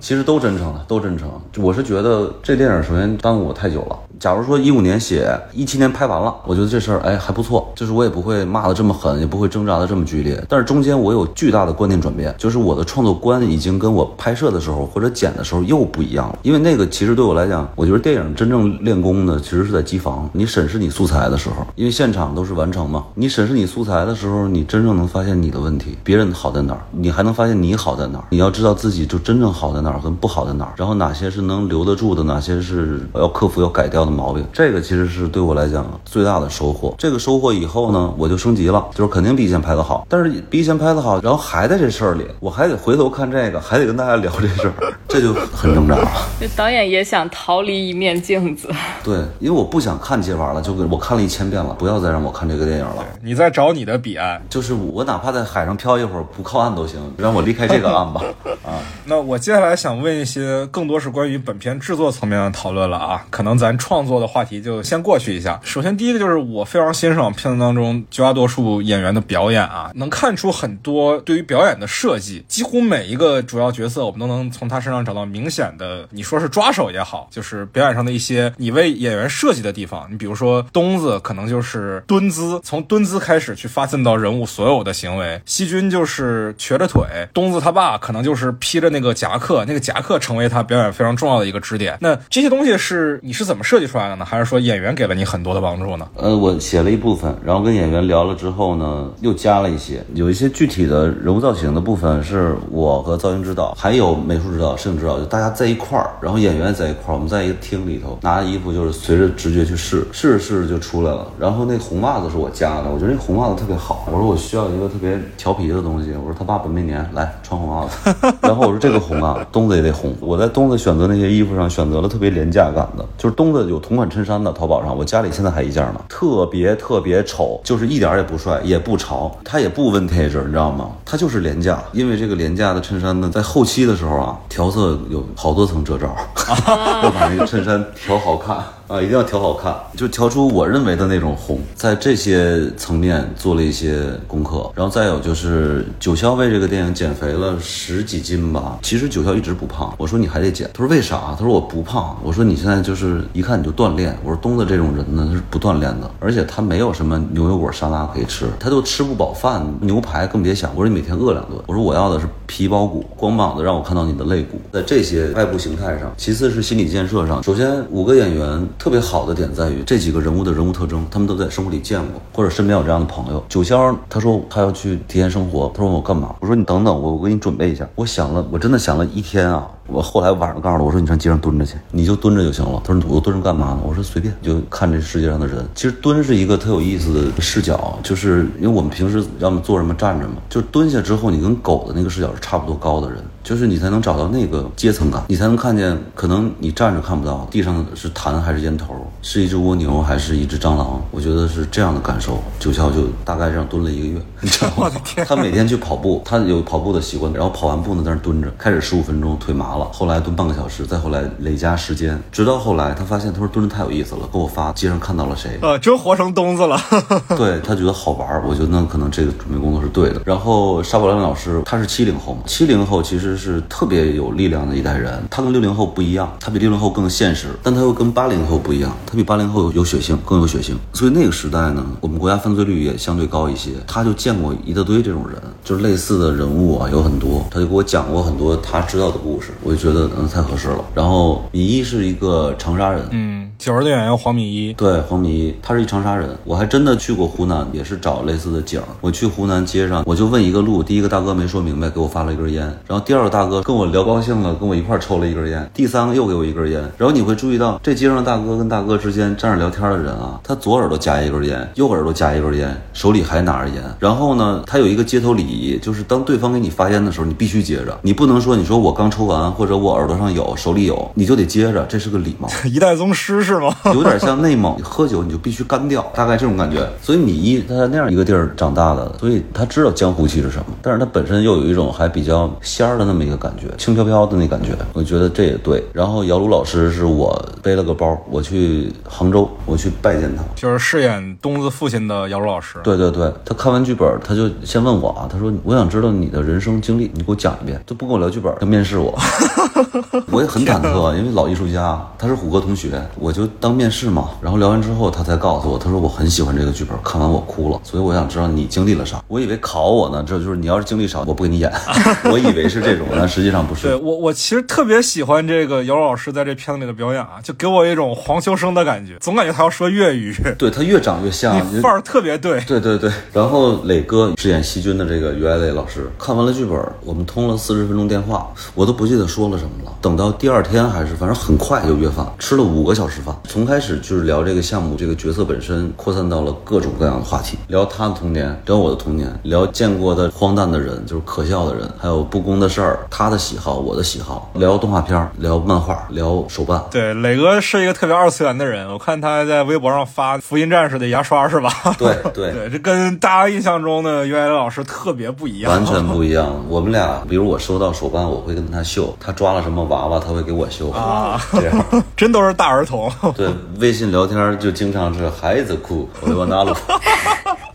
其实都真诚的，都真诚。我是觉得这电影首先耽误我太久了。假如说一五年写，一七年拍完了，我觉得这事儿哎还不错，就是我也不会骂的这么狠，也不会挣扎的这么剧烈。但是中间我有巨大的观念转变，就是我的创作观已经跟我拍摄的时候或者剪的时候又不一样了。因为那个其实对我来讲，我觉得电影真正练功的其实是在机房，你审视你素材的时候，因为现场都是完成嘛。你审视你素材的时候，你真正能发现你的问题，别人好在哪儿，你还能发现你好在哪儿。你要知道自己就真正好在哪儿跟不好在哪儿，然后哪些是能留得住的，哪些是要克服要改掉的毛病。这个其实是对我来讲最大的收获。这个收获以后呢，我就升级了，就是肯定比以前拍的好。但是比以前拍的好，然后还在这事儿里，我还得回头看这个，还得跟大家聊这事儿，这就很挣扎了。这导演也想逃离一面镜子。对，因为我不想看接完了，就我看了一千遍了，不要再让我看这个电影了。你在找你的彼岸，就是我哪怕在海上漂一会儿，不靠岸都行，让我离开这个岸吧。啊，那我接下来想问一些更多是关于本片制作层面的讨论了啊，可能咱创创作的话题就先过去一下。首先第一个就是我非常欣赏片子当中绝大多数演员的表演啊，能看出很多对于表演的设计，几乎每一个主要角色我们都能从他身上找到明显的，你说是抓手也好，就是表演上的一些你为演员设计的地方。你比如说东子可能就是蹲姿，从蹲姿开始去发散到人物所有的行为；西君就是瘸着腿，东子他爸可能就是披着那个夹克，那个夹克成为他表演非常重要的一个支点。那这些东西是你是怎么设计出来了呢？还是说演员给了你很多的帮助呢？呃，我写了一部分，然后跟演员聊了之后呢，又加了一些，有一些具体的人物造型的部分是我和造型指导，还有美术指导、摄影指导，就大家在一块儿，然后演员在一块儿，我们在一个厅里头拿着衣服，就是随着直觉去试，试着试着就出来了。然后那红袜子是我加的，我觉得那红袜子特别好，我说我需要一个特别调皮的东西，我说他爸本命年来穿红袜子，然后我说这个红啊，东子也得红，我在东子选择那些衣服上选择了特别廉价感的，就是东子有同款衬衫的，淘宝上我家里现在还一件呢，特别特别丑，就是一点也不帅也不潮，它也不 vintage，你知道吗？它就是廉价，因为这个廉价的衬衫呢，在后期的时候啊，调色有好多层遮罩，要把那个衬衫调好看。啊，一定要调好看，就调出我认为的那种红，在这些层面做了一些功课，然后再有就是九霄为这个电影减肥了十几斤吧。其实九霄一直不胖，我说你还得减，他说为啥？他说我不胖。我说你现在就是一看你就锻炼。我说东子这种人呢他是不锻炼的，而且他没有什么牛油果沙拉可以吃，他都吃不饱饭，牛排更别想。我说你每天饿两顿。我说我要的是皮包骨，光膀子让我看到你的肋骨。在这些外部形态上，其次是心理建设上，首先五个演员。特别好的点在于这几个人物的人物特征，他们都在生活里见过，或者身边有这样的朋友。九霄他说他要去体验生活，他说我干嘛？我说你等等，我我给你准备一下。我想了，我真的想了一天啊。我后来晚上告诉他，我说你上街上蹲着去，你就蹲着就行了。他说我蹲着干嘛呢？我说随便，就看这世界上的人。其实蹲是一个特有意思的视角，就是因为我们平时要么坐着嘛站着嘛，就蹲下之后，你跟狗的那个视角是差不多高的人，就是你才能找到那个阶层感，你才能看见可能你站着看不到地上是痰还是烟头，是一只蜗牛还是一只蟑螂。我觉得是这样的感受。九霄就大概这样蹲了一个月，你知道吗？他每天去跑步，他有跑步的习惯，然后跑完步呢在那蹲着，开始十五分钟腿麻了。后来蹲半个小时，再后来累加时间，直到后来他发现他说蹲着太有意思了，给我发街上看到了谁，呃，真活成东子了。对他觉得好玩儿，我觉得那可能这个准备工作是对的。然后沙宝亮老师他是七零后嘛，七零后其实是特别有力量的一代人，他跟六零后不一样，他比六零后更现实，但他又跟八零后不一样，他比八零后有有血性，更有血性。所以那个时代呢，我们国家犯罪率也相对高一些，他就见过一大堆这种人，就是类似的人物啊有很多，他就给我讲过很多他知道的故事，我就觉得嗯太合适了。然后米一是一个长沙人，嗯，九十的演员黄米一，对，黄米一，他是一长沙人。我还真的去过湖南，也是找类似的景儿。我去湖南街上，我就问一个路，第一个大哥没说明白，给我发了一根烟。然后第二个大哥跟我聊高兴了，跟我一块抽了一根烟。第三个又给我一根烟。然后你会注意到，这街上的大哥跟大哥之间站着聊天的人啊，他左耳朵夹一根烟，右耳朵夹一根烟，手里还拿着烟。然后呢，他有一个街头礼仪，就是当对方给你发烟的时候，你必须接着，你不能说你说我刚抽完，或者我耳朵上有，手里有，你就得接着，这是个礼貌。一代宗师是吗？有点像内蒙，喝酒你就必须干掉，大概这种感觉。所以米一他在那样一个地儿长大的，所以他知道江湖气是什么，但是他本身又有一种还比较仙儿的那么一个感觉，轻飘飘的那感觉。我觉得这也对。然后姚鲁老师是我背了个包，我去杭州，我去拜见他。就是饰演东子父亲的姚茹老师。对对对，他看完剧本，他就先问我啊，他说我想知道你的人生经历，你给我讲一遍，就不跟我聊剧本，就面试我。我也很忐忑，因为老艺术家，他是虎哥同学，我就当面试嘛。然后聊完之后，他才告诉我，他说我很喜欢这个剧本，看完我哭了，所以我想知道你经历了啥。我以为考我呢，这就是你要是经历少，我不给你演。我以为是这种，但实际上不是。对我，我其实特别喜欢这个姚老师在这片子里的表演啊，就给我一种黄秋生的感觉，总感觉他要说粤语，对他越长越像，范儿特别对。对对对，然后磊哥饰演细菌的这个于爱磊老师，看完了剧本，我们通了四十分钟电话，我都不记得说了什么了。等到第二天还是反正很快就约饭，吃了五个小时饭。从开始就是聊这个项目，这个角色本身，扩散到了各种各样的话题，聊他的童年，聊我的童年，聊见过的荒诞的人，就是可笑的人，还有不公的事儿，他的喜好，我的喜好，聊动画片，聊漫画，聊手办。对，磊哥是一个特别二次元的人，我看他还在微博上发《福音战士》的牙刷是吧？对对 对，这跟大家印象中的于爱磊老师特别不一样，完全不 一样。我们俩，比如我收到手办，我会跟他秀；他抓了什么娃娃，他会给我秀啊，这样。真都是大儿童。对，微信聊天就经常是孩子哭，我往哪了？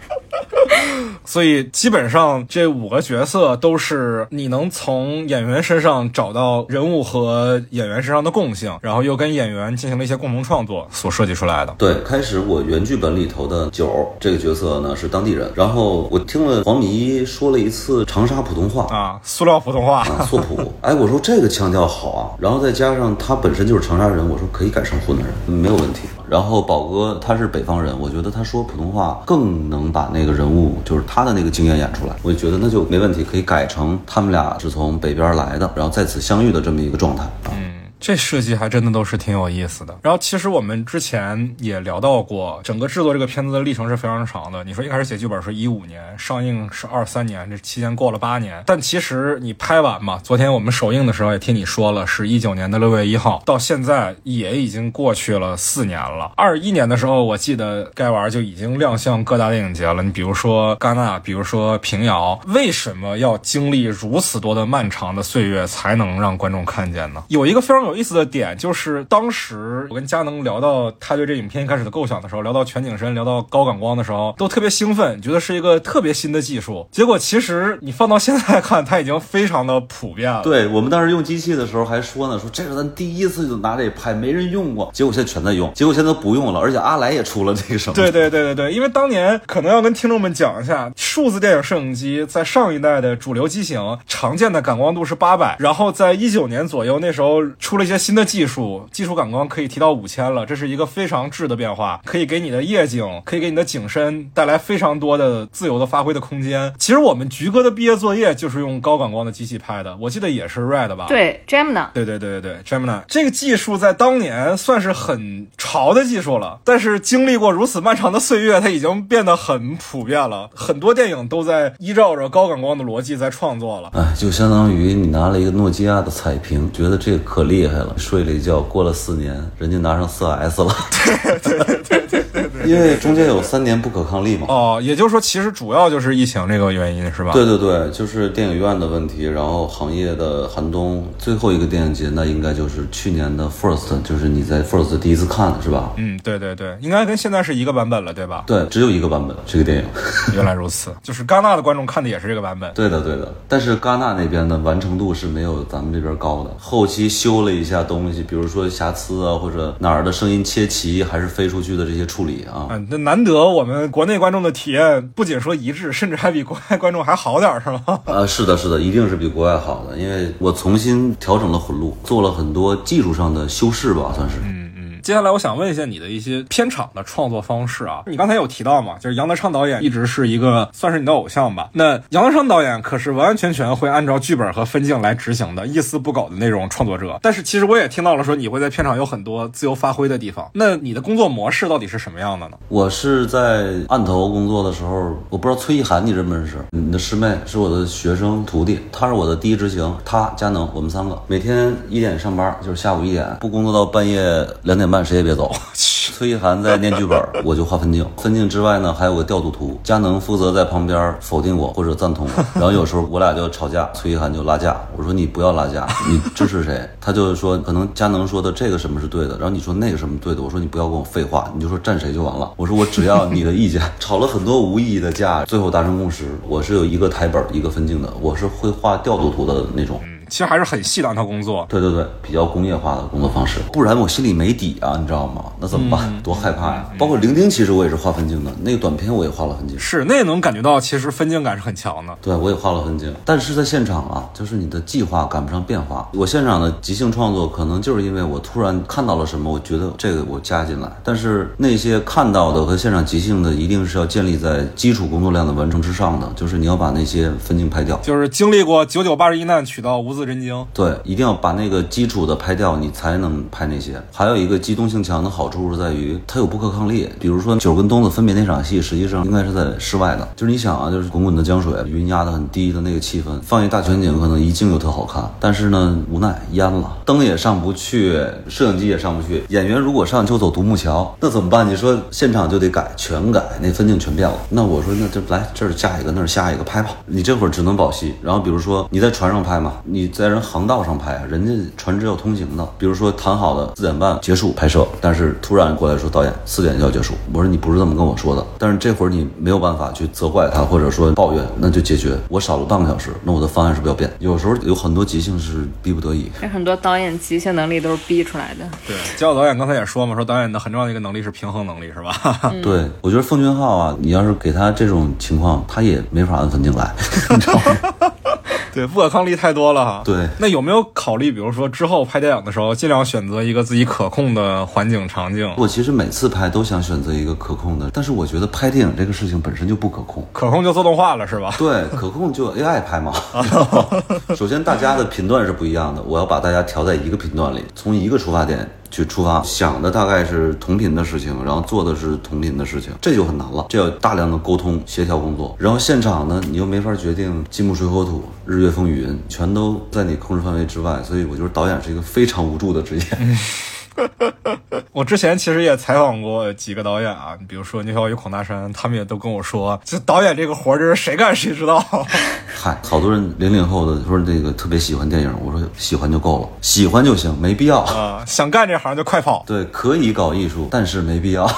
所以基本上这五个角色都是你能从演员身上找到人物和演员身上的共性，然后又跟演员进行了一些共同创作所设计出来的。对，开始我原剧本里头的九这个角色呢是当地人，然后我听了黄米一说了一次长沙普通话啊，塑料普通话啊，塑普。哎，我说这个腔调好啊，然后再加上他本身就是长沙人，我说可以改成湖南人，没有问题。然后宝哥他是北方人，我觉得他说普通话更能把那个人物就是他的那个经验演出来，我就觉得那就没问题，可以改成他们俩是从北边来的，然后在此相遇的这么一个状态啊。嗯。这设计还真的都是挺有意思的。然后其实我们之前也聊到过，整个制作这个片子的历程是非常长的。你说一开始写剧本是一五年，上映是二三年，这期间过了八年。但其实你拍完嘛，昨天我们首映的时候也听你说了，是一九年的六月一号，到现在也已经过去了四年了。二一年的时候，我记得该玩就已经亮相各大电影节了。你比如说戛纳，比如说平遥，为什么要经历如此多的漫长的岁月才能让观众看见呢？有一个非常有。有意思的点就是，当时我跟佳能聊到他对这影片一开始的构想的时候，聊到全景深，聊到高感光的时候，都特别兴奋，觉得是一个特别新的技术。结果其实你放到现在看，它已经非常的普遍了。对我们当时用机器的时候还说呢，说这是咱第一次就拿这拍，没人用过。结果现在全在用，结果现在都不用了，而且阿莱也出了这个什么？对对对对对，因为当年可能要跟听众们讲一下，数字电影摄影机在上一代的主流机型常见的感光度是八百，然后在一九年左右那时候出了。一些新的技术，技术感光可以提到五千了，这是一个非常质的变化，可以给你的夜景，可以给你的景深带来非常多的自由的发挥的空间。其实我们菊哥的毕业作业就是用高感光的机器拍的，我记得也是 Red 吧？对，Gemini。对对对对对，Gemini 这个技术在当年算是很潮的技术了，但是经历过如此漫长的岁月，它已经变得很普遍了。很多电电影都在依照着高感光的逻辑在创作了。哎，就相当于你拿了一个诺基亚的彩屏，觉得这个可厉害了，睡了一觉，过了四年，人家拿上四 S 了。对对对对对对。因为中间有三年不可抗力嘛。哦，也就是说，其实主要就是疫情这个原因，是吧？对对对，就是电影院的问题，然后行业的寒冬。最后一个电影节，那应该就是去年的 First，就是你在 First 第一次看，是吧？嗯，对对对，应该跟现在是一个版本了，对吧？对，只有一个版本这个电影。原来如此，就是戛纳的观众看的也是这个版本。对的对的，但是戛纳那边的完成度是没有咱们这边高的，后期修了一下东西，比如说瑕疵啊，或者哪儿的声音切齐还是飞出去的这些处理啊。嗯，那难得我们国内观众的体验不仅说一致，甚至还比国外观众还好点，是吗？呃，是的，是的，一定是比国外好的，因为我重新调整了混录，做了很多技术上的修饰吧，算是。嗯。接下来我想问一下你的一些片场的创作方式啊，你刚才有提到嘛，就是杨德昌导演一直是一个算是你的偶像吧？那杨德昌导演可是完完全全会按照剧本和分镜来执行的，一丝不苟的那种创作者。但是其实我也听到了说你会在片场有很多自由发挥的地方。那你的工作模式到底是什么样的呢？我是在案头工作的时候，我不知道崔一涵你认不认识？你的师妹是我的学生徒弟，她是我的第一执行，她佳能，我们三个每天一点上班，就是下午一点，不工作到半夜两点半半，谁也别走。崔一涵在念剧本，我就画分镜。分镜之外呢，还有个调度图。佳能负责在旁边否定我或者赞同我。然后有时候我俩就吵架，崔一涵就拉架。我说你不要拉架，你支持谁？他就是说可能佳能说的这个什么是对的，然后你说那个什么对的。我说你不要跟我废话，你就说站谁就完了。我说我只要你的意见。吵了很多无意义的架，最后达成共识。我是有一个台本一个分镜的，我是会画调度图的那种。其实还是很细的，他工作。对对对，比较工业化的工作方式，不然我心里没底啊，你知道吗？那怎么办？多害怕呀！包括零丁，其实我也是画分镜的，那个短片我也画了分镜。是，那也能感觉到，其实分镜感是很强的。对，我也画了分镜，但是在现场啊，就是你的计划赶不上变化。我现场的即兴创作，可能就是因为我突然看到了什么，我觉得这个我加进来。但是那些看到的和现场即兴的，一定是要建立在基础工作量的完成之上的，就是你要把那些分镜拍掉。就是经历过九九八十一难，取到无字真经。对。一定要把那个基础的拍掉，你才能拍那些。还有一个机动性强的好处是在于它有不可抗力。比如说九跟东子分别那场戏，实际上应该是在室外的。就是你想啊，就是滚滚的江水，云压得很低的那个气氛，放一大全景，可能一镜就特好看。但是呢，无奈淹了，灯也上不去，摄影机也上不去。演员如果上就走独木桥，那怎么办？你说现场就得改，全改，那分镜全变了。那我说那就来这儿下一个，那儿下一个拍吧。你这会儿只能保戏。然后比如说你在船上拍嘛，你在人航道上。拍啊，人家船只要通行的，比如说谈好的四点半结束拍摄，但是突然过来说导演四点就要结束，我说你不是这么跟我说的，但是这会儿你没有办法去责怪他或者说抱怨，那就解决，我少了半个小时，那我的方案是不是要变？有时候有很多即兴是逼不得已，很多导演即兴能力都是逼出来的。对，焦导演刚才也说嘛，说导演的很重要的一个能力是平衡能力，是吧？对，我觉得奉俊昊啊，你要是给他这种情况，他也没法按分镜来，你知道吗？对，不可抗力太多了哈。对，那有没有考虑，比如说之后拍电影的时候，尽量选择一个自己可控的环境场景？我其实每次拍都想选择一个可控的，但是我觉得拍电影这个事情本身就不可控。可控就自动化了，是吧？对，可控就 AI 拍嘛。首先，大家的频段是不一样的，我要把大家调在一个频段里，从一个出发点。去出发，想的大概是同频的事情，然后做的是同频的事情，这就很难了。这要大量的沟通协调工作，然后现场呢，你又没法决定金木水火土、日月风雨云，全都在你控制范围之外，所以我觉得导演是一个非常无助的职业。我之前其实也采访过几个导演啊，你比如说牛小雨、孔大山，他们也都跟我说，这导演这个活儿，这是谁干谁知道。嗨，好多人零零后的说这个特别喜欢电影，我说喜欢就够了，喜欢就行，没必要啊。想干这行就快跑。对，可以搞艺术，但是没必要。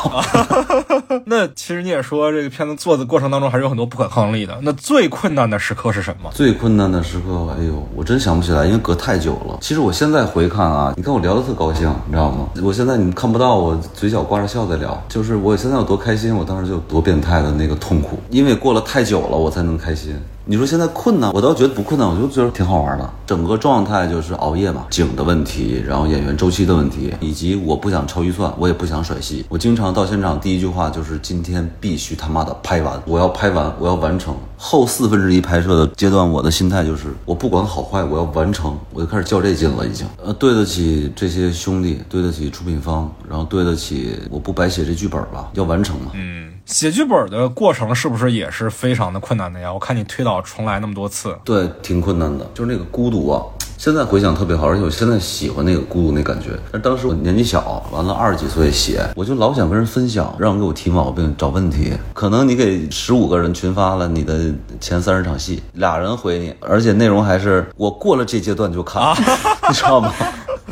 那其实你也说，这个片子做的过程当中还是有很多不可抗力的。那最困难的时刻是什么？最困难的时刻，哎呦，我真想不起来，因为隔太久了。其实我现在回看啊，你看我聊的特高兴，你知道我现在你们看不到我嘴角挂着笑在聊，就是我现在有多开心，我当时就有多变态的那个痛苦，因为过了太久了，我才能开心。你说现在困难，我倒觉得不困难，我就觉得挺好玩的。整个状态就是熬夜嘛，景的问题，然后演员周期的问题，以及我不想超预算，我也不想甩戏。我经常到现场第一句话就是今天必须他妈的拍完，我要拍完，我要完成。后四分之一拍摄的阶段，我的心态就是我不管好坏，我要完成，我就开始较这劲了，已经。呃，对得起这些兄弟，对得起出品方，然后对得起我不白写这剧本吧，要完成嘛。嗯。写剧本的过程是不是也是非常的困难的呀？我看你推倒重来那么多次，对，挺困难的，就是那个孤独啊。现在回想特别好，而且我现在喜欢那个孤独那感觉。但当时我年纪小，完了二十几岁写，我就老想跟人分享，让人给我提毛病、找问题。可能你给十五个人群发了你的前三十场戏，俩人回你，而且内容还是我过了这阶段就看，你知道吗？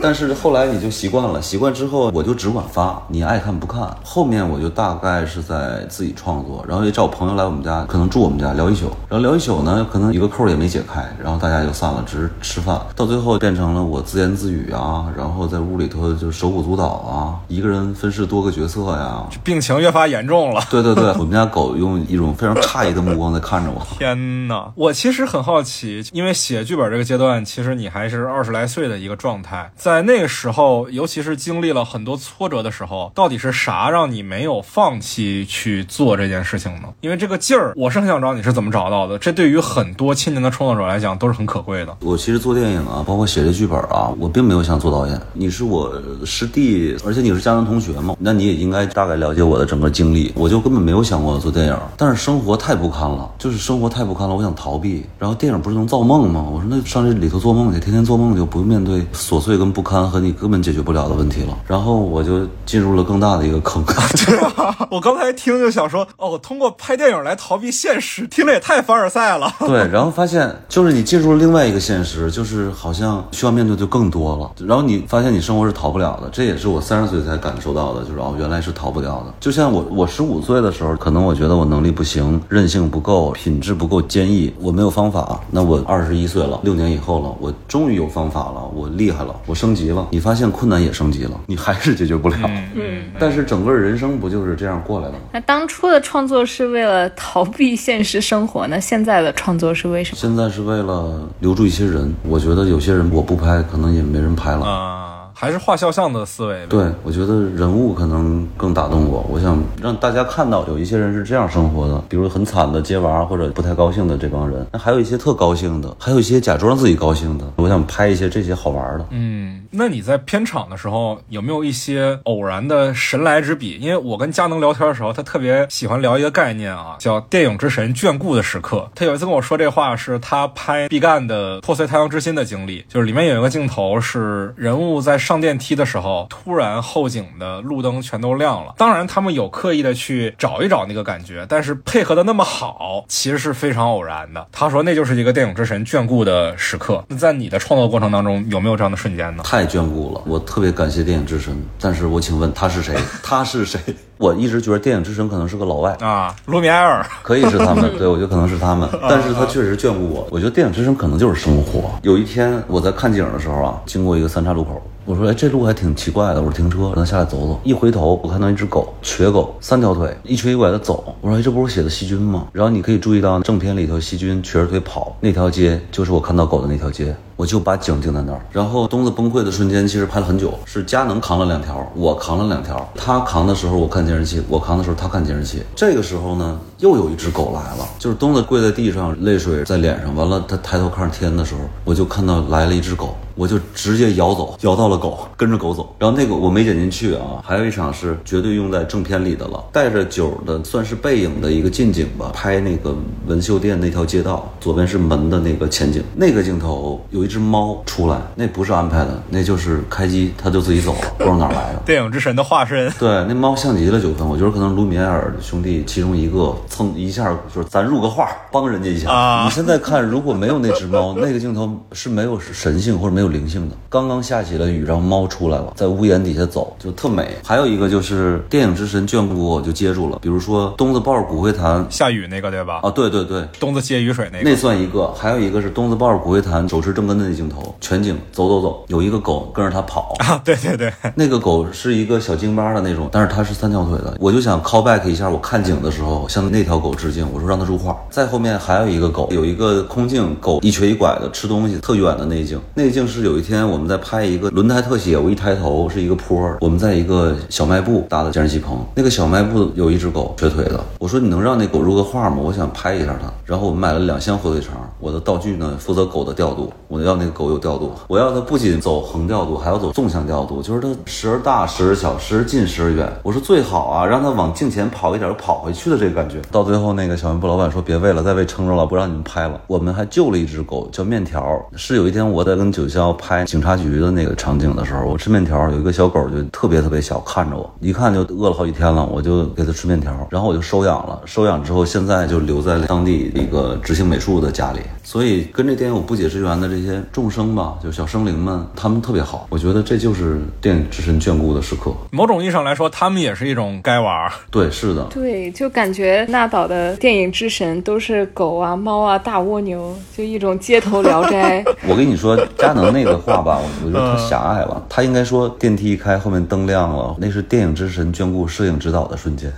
但是后来你就习惯了，习惯之后我就只管发，你爱看不看。后面我就大概是在自己创作，然后也找朋友来我们家，可能住我们家聊一宿，然后聊一宿呢，可能一个扣也没解开，然后大家就散了，只是吃饭。到最后变成了我自言自语啊，然后在屋里头就手舞足蹈啊，一个人分饰多个角色呀。病情越发严重了。对对对，我们家狗用一种非常诧异的目光在看着我。天哪！我其实很好奇，因为写剧本这个阶段，其实你还是二十来岁的一个状态，在那个时候，尤其是经历了很多挫折的时候，到底是啥让你没有放弃去做这件事情呢？因为这个劲儿，我是很想知道你是怎么找到的。这对于很多青年的创作者来讲都是很可贵的。我其实做电影啊，包括写这剧本啊，我并没有想做导演。你是我师弟，而且你是家人同学嘛，那你也应该大概了解我的整个经历。我就根本没有想过做电影，但是生活太不堪了，就是生活太不堪了，我想逃避。然后电影不是能造梦吗？我说那上这里头做梦去，天天做梦就不用面对琐碎跟不堪和你根本解决不了的问题了。然后我就进入了更大的一个坑。对 啊我刚才听就想说，哦，通过拍电影来逃避现实，听着也太凡尔赛了。对，然后发现就是你进入了另外一个现实，就是好像需要面对就更多了。然后你发现你生活是逃不了的，这也是我三十岁才感受到的，就是哦，原来是逃不掉的。就像我，我十五岁的时候，可能我觉得我能力不行，韧性不够，品质不够坚毅，我没有方法。那我二十一岁了，六年以后了，我终于有方法了，我厉害了，我升级了。你发现困难也升级了，你还是解决不了。嗯，但是整个人生不就是这样过来的吗？那当初的创作是为了逃避现实生活，那现在的创作是为什么？现在是为了留住一些人，我觉得有些人我不拍，可能也没人拍了。啊，还是画肖像的思维。对，我觉得人物可能更打动我。我想让大家看到有一些人是这样生活的，比如很惨的接娃或者不太高兴的这帮人，那还有一些特高兴的，还有一些假装自己高兴的。我想拍一些这些好玩的。嗯，那你在片场的时候有没有一些偶然的神来之笔？因为我跟佳能聊天的时候，他特别喜欢聊一个概念啊，叫“电影之神眷顾的时刻”。他有一次跟我说这话，是他拍毕赣的《破碎太阳之心》的经历，就是里面有一个镜头是人物在上电梯的时候，突然后景的路灯全都亮了。当然，他们有刻意的去找一找那个感觉，但是配合的那么好，其实是非常偶然的。他说那就是一个电影之神眷顾的时刻。那在你的创作过程当中，有没有这样的瞬间呢？太眷顾了，我特别感谢电影之神。但是我请问他是谁？他是谁？我一直觉得电影之神可能是个老外，啊，卢米埃尔，可以是他们，对我觉得可能是他们，但是他确实眷顾我。我觉得电影之神可能就是生活。有一天我在看景的时候啊，经过一个三岔路口，我说哎这路还挺奇怪的，我说停车，让他下来走走。一回头我看到一只狗，瘸狗，三条腿，一瘸一拐的走。我说哎这不是写的细菌吗？然后你可以注意到正片里头细菌瘸着腿跑那条街，就是我看到狗的那条街。我就把景定在那儿，然后东子崩溃的瞬间其实拍了很久，是佳能扛了两条，我扛了两条。他扛的时候我看监视器，我扛的时候他看监视器。这个时候呢，又有一只狗来了，就是东子跪在地上，泪水在脸上。完了，他抬头看天的时候，我就看到来了一只狗，我就直接摇走，摇到了狗，跟着狗走。然后那个我没剪进去啊，还有一场是绝对用在正片里的了，带着酒的算是背影的一个近景吧，拍那个纹绣店那条街道，左边是门的那个前景，那个镜头有一只猫出来，那不是安排的，那就是开机它就自己走了，不知道哪儿来的。电影之神的化身。对，那猫像极了九分，我觉得可能卢米埃尔兄弟其中一个蹭一下就是咱入个画，帮人家一下。啊你现在看，如果没有那只猫，那个镜头是没有神性或者没有灵性的。刚刚下起了雨，然后猫出来了，在屋檐底下走，就特美。还有一个就是电影之神眷顾我，就接住了。比如说东子抱着骨灰坛下雨那个对吧？啊，对对对，东子接雨水那个。那算一个，还有一个是东子抱着骨灰坛手持正根的那镜头，全景走走走，有一个狗跟着他跑，啊，对对对，那个狗是一个小京巴的那种，但是它是三条腿的。我就想 call back 一下，我看景的时候向那条狗致敬，我说让它入画。再后面还有一个狗，有一个空镜，狗一瘸一拐的吃东西，特远的那一镜。那一镜是有一天我们在拍一个轮胎特写，我一抬头是一个坡儿，我们在一个小卖部搭的监视器棚，那个小卖部有一只狗瘸腿的。我说你能让那狗入个画吗？我想拍一下它。然后我们买了两箱火腿肠，我的道具呢负责狗的调度，我要那个狗有调度，我要它不仅走横调度，还要走纵向调度，就是它时而大，时而小，时而近，时而远。我说最好啊，让它往镜前跑一点，又跑回去的这个感觉。到最后，那个小卖部老板说别喂了，再喂撑着了，不让你们拍了。我们还救了一只狗，叫面条。是有一天我在跟九霄拍警察局的那个场景的时候，我吃面条，有一个小狗就特别特别小，看着我，一看就饿了好几天了，我就给它吃面条，然后我就收养了。收养之后，现在就留在了当地一个执行美术的家里。所以跟这电影有不解之缘的这些众生吧，就小生灵们，他们特别好。我觉得这就是电影之神眷顾的时刻。某种意义上来说，他们也是一种该玩儿。对，是的，对，就感觉纳岛的电影之神都是狗啊、猫啊、大蜗牛，就一种街头聊斋。我跟你说，佳能那个话吧，我觉得太狭隘了。他应该说电梯一开，后面灯亮了，那是电影之神眷顾摄影指导的瞬间，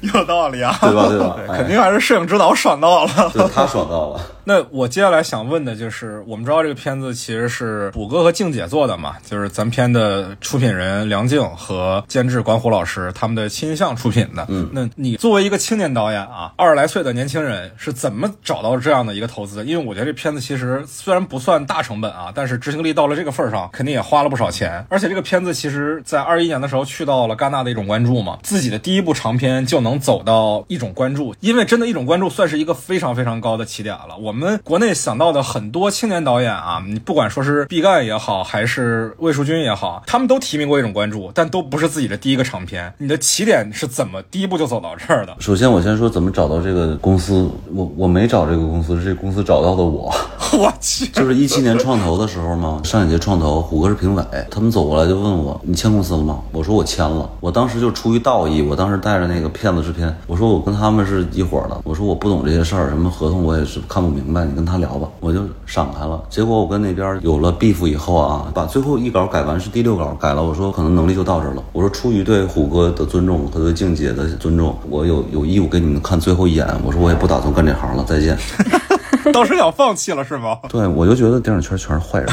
有道理啊，对吧？对吧？肯定还是摄影指导爽到了。对他爽到了。那我接下来想问的就是，我们知道这个片子其实是虎哥和静姐做的嘛，就是咱片的出品人梁静和监制管虎老师他们的亲向出品的。嗯，那你作为一个青年导演啊，二十来岁的年轻人是怎么找到这样的一个投资的？因为我觉得这片子其实虽然不算大成本啊，但是执行力到了这个份儿上，肯定也花了不少钱。而且这个片子其实在二一年的时候去到了戛纳的一种关注嘛，自己的第一部长片就能走到一种关注，因为真的一种关注算是一个非常非常高的起点了。我们国内想到的很多青年导演啊，你不管说是毕赣也好，还是魏淑君也好，他们都提名过一种关注，但都不是自己的第一个长片。你的起点是怎么第一步就走到这儿的？首先，我先说怎么找到这个公司。我我没找这个公司，是这公司找到的我。我去，就是一七年创投的时候嘛，上影节创投，虎哥是评委，他们走过来就问我：“你签公司了吗？”我说：“我签了。”我当时就出于道义，我当时带着那个骗子制片，我说：“我跟他们是一伙的。”我说：“我不懂这些事儿，什么合同我也是看不明白，你跟他聊吧。”我就闪开了。结果我跟那边有了 beef 以后啊，把最后一稿改完是第六稿改了，我说可能能力就到这儿了。我说出于对虎哥的尊重和对静姐的尊重，我有有义务给你们看最后一眼。我说我也不打算干这行了，再见。当时想放弃了是吗？对，我就觉得电影圈全是坏人，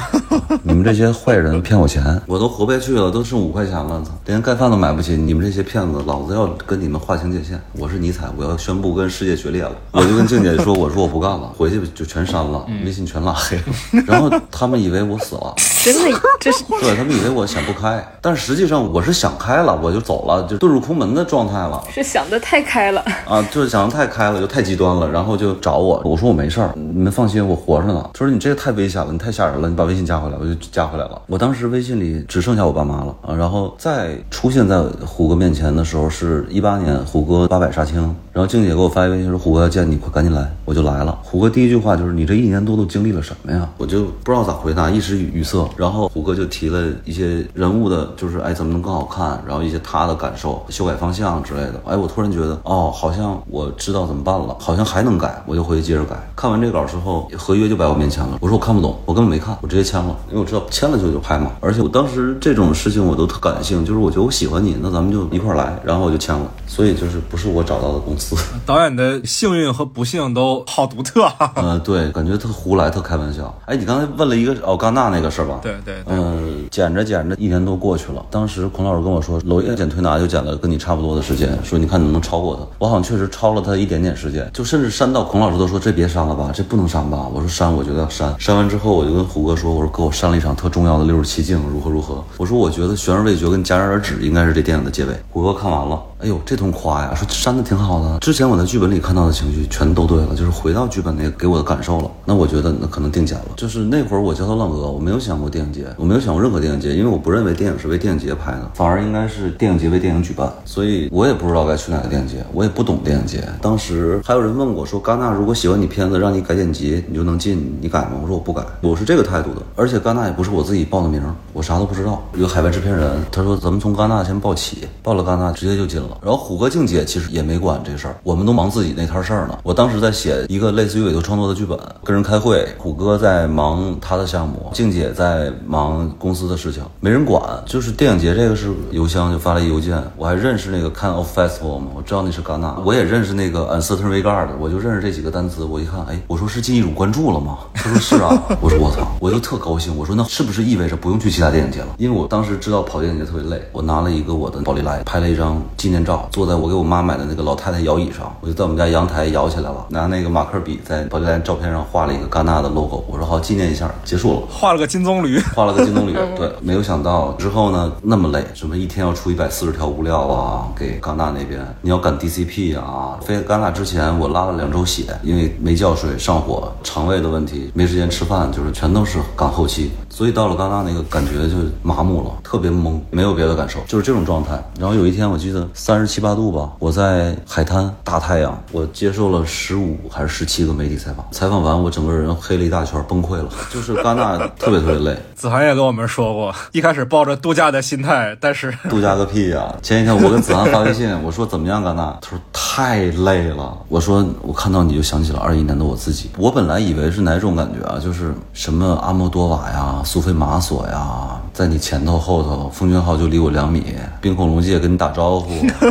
你们这些坏人骗我钱，我都活不下去了，都剩五块钱了，操，连盖饭都买不起。你们这些骗子，老子要跟你们划清界限。我是尼采，我要宣布跟世界决裂了。我就跟静姐说，我说我不干了，回去就全删了，微信全拉黑了。然后他们以为我死了，真的，这是 对他们以为我想不开，但实际上我是想开了，我就走了，就遁入空门的状态了。是想的太开了。啊，就是想的太开了，就太极端了，然后就找我，我说我没事儿，你们放心，我活着呢。他说你这个太危险了，你太吓人了，你把微信加回来，我就加回来了。我当时微信里只剩下我爸妈了啊，然后再出现在虎哥面前的时候是一八年，虎哥八百杀青，然后静姐给我发一微信说虎哥要见你，快赶紧来，我就来了。虎哥第一句话就是你这一年多都经历了什么呀？我就不知道咋回答，一时语塞。然后虎哥就提了一些人物的，就是哎怎么能更好看，然后一些他的感受、修改方向之类的。哎，我突然觉得哦，好像我知道怎么办了，好像还能改，我就回去接着改。看完这稿之后，合约就摆我面前了。我说我看不懂，我根本没看，我直接签了，因为我知道签了就就拍嘛。而且我当时这种事情我都特感性，就是我觉得我喜欢你，那咱们就一块儿来，然后我就签了。所以就是不是我找到的公司。导演的幸运和不幸都好独特啊。呃，对，感觉特胡来，特开玩笑。哎，你刚才问了一个哦，戛纳那个事儿吧？对对对，嗯，剪着剪着，一年多过去了。当时孔老师跟我说，娄烨剪推拿就剪了跟你差不多的时间，说你看能不能超过他。我好像确实超了他一点点时间，就甚至删到孔老师都说这别删了吧，这不能删吧。我说删，我觉得要删。删完之后，我就跟胡哥说，我说哥，我上了一场特重要的六十七镜，如何如何。我说我觉得悬而未决跟戛然而止应该是这电影的结尾。胡歌看完了，哎呦，这通夸呀，说删的挺好的。之前我在剧本里看到的情绪全都对了，就是回到剧本那个给我的感受了。那我觉得那可能定剪了。就是那会儿我焦头烂额，我没有想过电影节，我没有想过任何电影节，因为我不认为电影是为电影节拍的，反而应该是电影节为电影举办。所以我也不知道该去哪个电影节，我也不懂电影节。当时还有人问我说，戛纳如果喜欢你片子，让你改剪辑，你就能进，你改吗？我说我不改，我是这个态度的。而且戛纳也不是我自己报的名，我啥都不知道。有个海外制片人，他说咱们从戛纳先报起，报了戛纳直接就进了。然后虎哥静姐其实也没管这事儿，我们都忙自己那摊事儿呢。我当时在写一个类似于委托创作的剧本，跟人开会，虎哥在忙他的项目，静姐在忙公司的事情，没人管。就是电影节这个是邮箱就发了一邮件，我还认识那个 Can of Festival 嘛，我知道那是戛纳，我也认识那个 Uncertain Regard，我就认识这几个单词。我一看，哎，我说是进一种关注了吗？他说是啊，我说我操，我就特高兴。我说那是不是意味着不用去其他电影节了？因为我当时知道跑电影节特别累，我拿了一个我的宝丽来拍了一张纪念年照，坐在我给我妈买的那个老太太摇椅上，我就在我们家阳台摇起来了，拿那个马克笔在保利来照片上画了一个戛纳的 logo，我说好纪念一下，结束了。画了个金棕榈，画了个金棕 榈，对，没有想到之后呢那么累，什么一天要出一百四十条物料啊，给戛纳那边，你要赶 DCP 啊，飞戛纳之前我拉了两周血，因为没觉睡、上火、肠胃的问题，没时间吃饭，就是全都是赶后期，所以到了戛纳那个感觉就麻木了，特别懵，没有别的感受，就是这种状态。然后有一天我记得三十七八度吧，我在海滩大太阳，我接受了十五还是十七个媒体采访，采访完我整个人黑了一大圈，崩溃了，就是戛纳 特别特别累。子涵也跟我们说过，一开始抱着度假的心态，但是度假个屁呀、前几天我跟子涵发微信，我说怎么样，戛纳？他说太累了。我说我看到你就想起了二一年的我自己。我本来以为是哪种感觉啊？就是什么阿莫多瓦呀、苏菲玛索呀，在你前头后头，奉俊昊就离我两米，冰恐龙界跟你打招呼，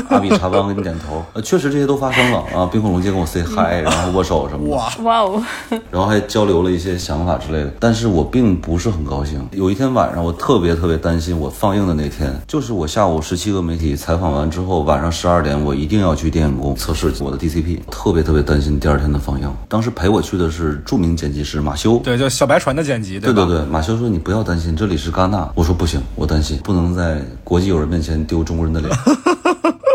阿比查邦给你点头。呃，确实这些都发生了啊。冰火龙界跟我 say hi，然后握手什么的。哇，哇哦，然后还交流了一些想法之类的，但是我并不是很高兴。有一天晚上，我特别特别担心，我放映的那天，就是我下午十七个媒体采访完之后，晚上十二点我一定要去电影宫测试我的 DCP，特别特别担心第二天的放映。当时陪我去的是著名剪辑师马修，对，就小白船的剪辑，吧？对对对，马修说你不要担心，这里是戛纳。我说不行，我担心，不能在国际友人面前丢中国人的脸。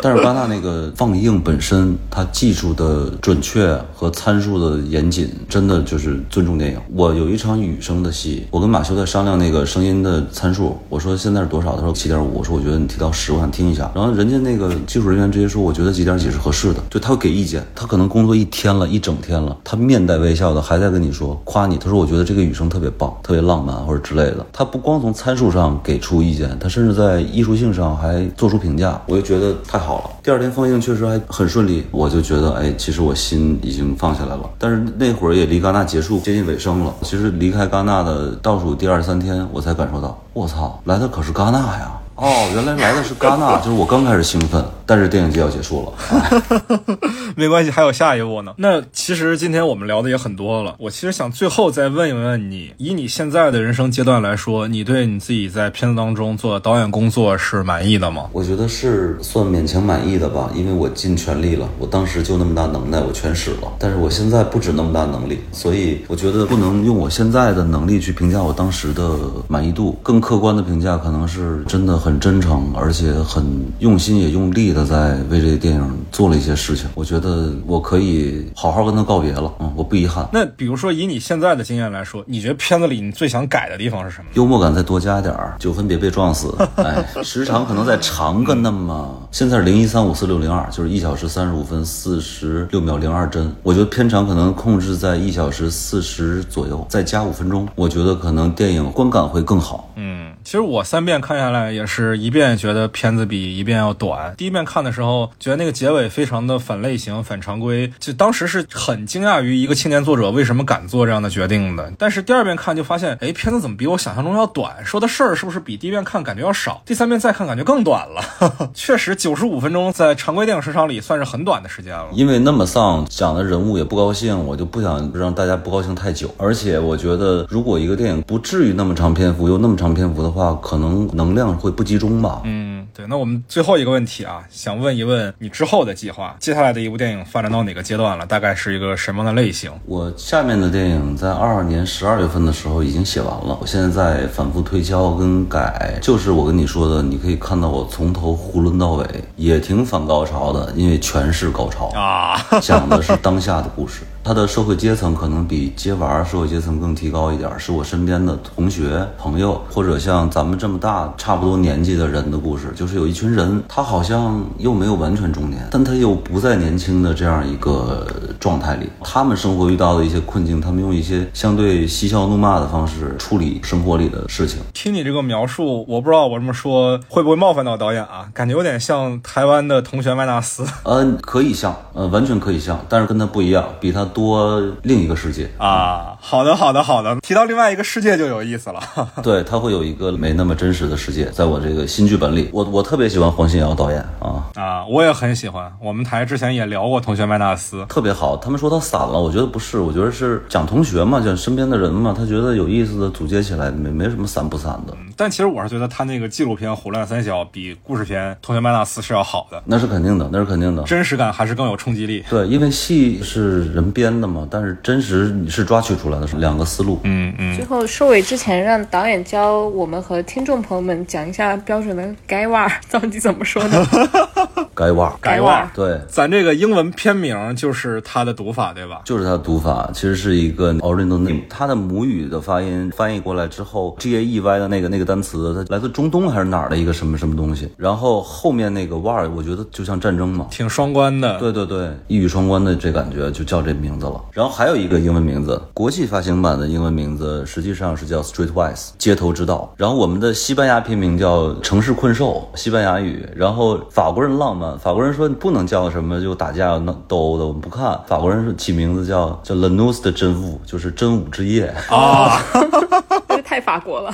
但是戛纳那个放映本身，它技术的准确和参数的严谨，真的就是尊重电影。我有一场雨声的戏，我跟马修在商量那个声音的参数，我说现在是多少？他说七点五。我说我觉得你提到十，我想听一下。然后人家那个技术人员直接说，我觉得几点几是合适的，就他会给意见。他可能工作一天了，一整天了，他面带微笑的还在跟你说夸你。他说我觉得这个雨声特别棒，特别浪漫或者之类的。他不光从参数上给出意见，他甚至在艺术性上还做出评价。我就觉得太好了。第二天放映确实还很顺利，我就觉得哎，其实我心已经放下来了。但是那会儿也离戛纳结束接近尾声了。其实离开戛纳的倒数第二三天，我才感受到，我操，来的可是戛纳呀！哦，原来来的是戛纳，就是我刚开始兴奋，但是电影节要结束了。哎 没关系，还有下一步呢。那其实今天我们聊的也很多了，我其实想最后再问一问你，以你现在的人生阶段来说，你对你自己在片子当中做的导演工作是满意的吗？我觉得是算勉强满意的吧，因为我尽全力了。我当时就那么大能耐，我全使了。但是我现在不止那么大能力，所以我觉得不能用我现在的能力去评价我当时的满意度。更客观的评价可能是真的很真诚，而且很用心也用力的在为这个电影做了一些事情。我觉得我可以好好跟他告别了，嗯，我不遗憾。那比如说以你现在的经验来说，你觉得片子里你最想改的地方是什么？幽默感再多加点儿，九分别被撞死。哎，时长可能再长个那么，现在是零一三五四六零二，就是一小时三十五分四十六秒零二帧。我觉得片长可能控制在一小时四十左右，再加五分钟，我觉得可能电影观感会更好。嗯，其实我三遍看下来也是是一遍觉得片子比一遍要短。第一遍看的时候，觉得那个结尾非常的反类型、反常规，就当时是很惊讶于一个青年作者为什么敢做这样的决定的。但是第二遍看就发现，哎，片子怎么比我想象中要短？说的事儿是不是比第一遍看感觉要少？第三遍再看感觉更短了。确实，九十五分钟在常规电影时长里算是很短的时间了。因为那么丧，讲的人物也不高兴，我就不想让大家不高兴太久。而且我觉得，如果一个电影不至于那么长篇幅，又那么长篇幅的话，可能能量会不集中吧。嗯，对。那我们最后一个问题啊，想问一问你之后的计划，接下来的一部电影发展到哪个阶段了？大概是一个什么样的类型？我下面的电影在二二年十二月份的时候已经写完了，我现在在反复推敲跟改，就是我跟你说的，你可以看到我从头囫囵到尾，也挺反高潮的，因为全是高潮啊，讲的是当下的故事。他的社会阶层可能比接娃社会阶层更提高一点，是我身边的同学、朋友，或者像咱们这么大差不多年纪的人的故事。就是有一群人，他好像又没有完全中年，但他又不在年轻的这样一个状态里，他们生活遇到的一些困境，他们用一些相对嬉笑怒骂的方式处理生活里的事情。听你这个描述，我不知道我这么说会不会冒犯到导演啊？感觉有点像台湾的同学麦纳斯。嗯，可以像，呃，完全可以像，但是跟他不一样，比他多另一个世界。啊，好的，好的，好的。提到另外一个世界就有意思了。对，他会有一个没那么真实的世界，在我这个新剧本里，我我特别喜欢黄信尧导演啊，啊，我也很喜欢。我们台之前也聊过《同学麦纳斯》，特别好。他们说他散了，我觉得不是，我觉得是讲同学嘛，讲身边的人嘛，他觉得有意思的组接起来，没没什么散不散的。但其实我是觉得他那个纪录片《胡乱三小》比故事片《同学麦纳斯》是要好的，那是肯定的，那是肯定的。真实感还是更有冲击力。对，因为戏是人编的嘛，但是真实你是抓取出来的，是两个思路。嗯嗯，最后收尾之前，让导演教我们和听众朋友们讲一下标准的“该袜”到底怎么说呢？该袜，该袜。对，咱这个英文片名就是它的读法，对吧？就是它的读法，其实是一个 original name，它的母语的发音翻译过来之后，g a e y 的那个那个单词，它来自中东还是哪儿的一个什么什么东西？然后后面那个 war，我觉得就像战争嘛。挺双关的。对对对，一语双关的这感觉就叫这名字了。然后还有一个英文名字，国际发行版的英文名字实际上是叫 Streetwise 街头之道。然后我们的西班牙片名叫城市困兽，西班牙语。然后法国人浪漫，法国人说你不能叫什么就打架闹斗殴的，我们不看。法国人起名字叫叫 La Noce 的真雾，就是真武之夜。啊，这个太法国了。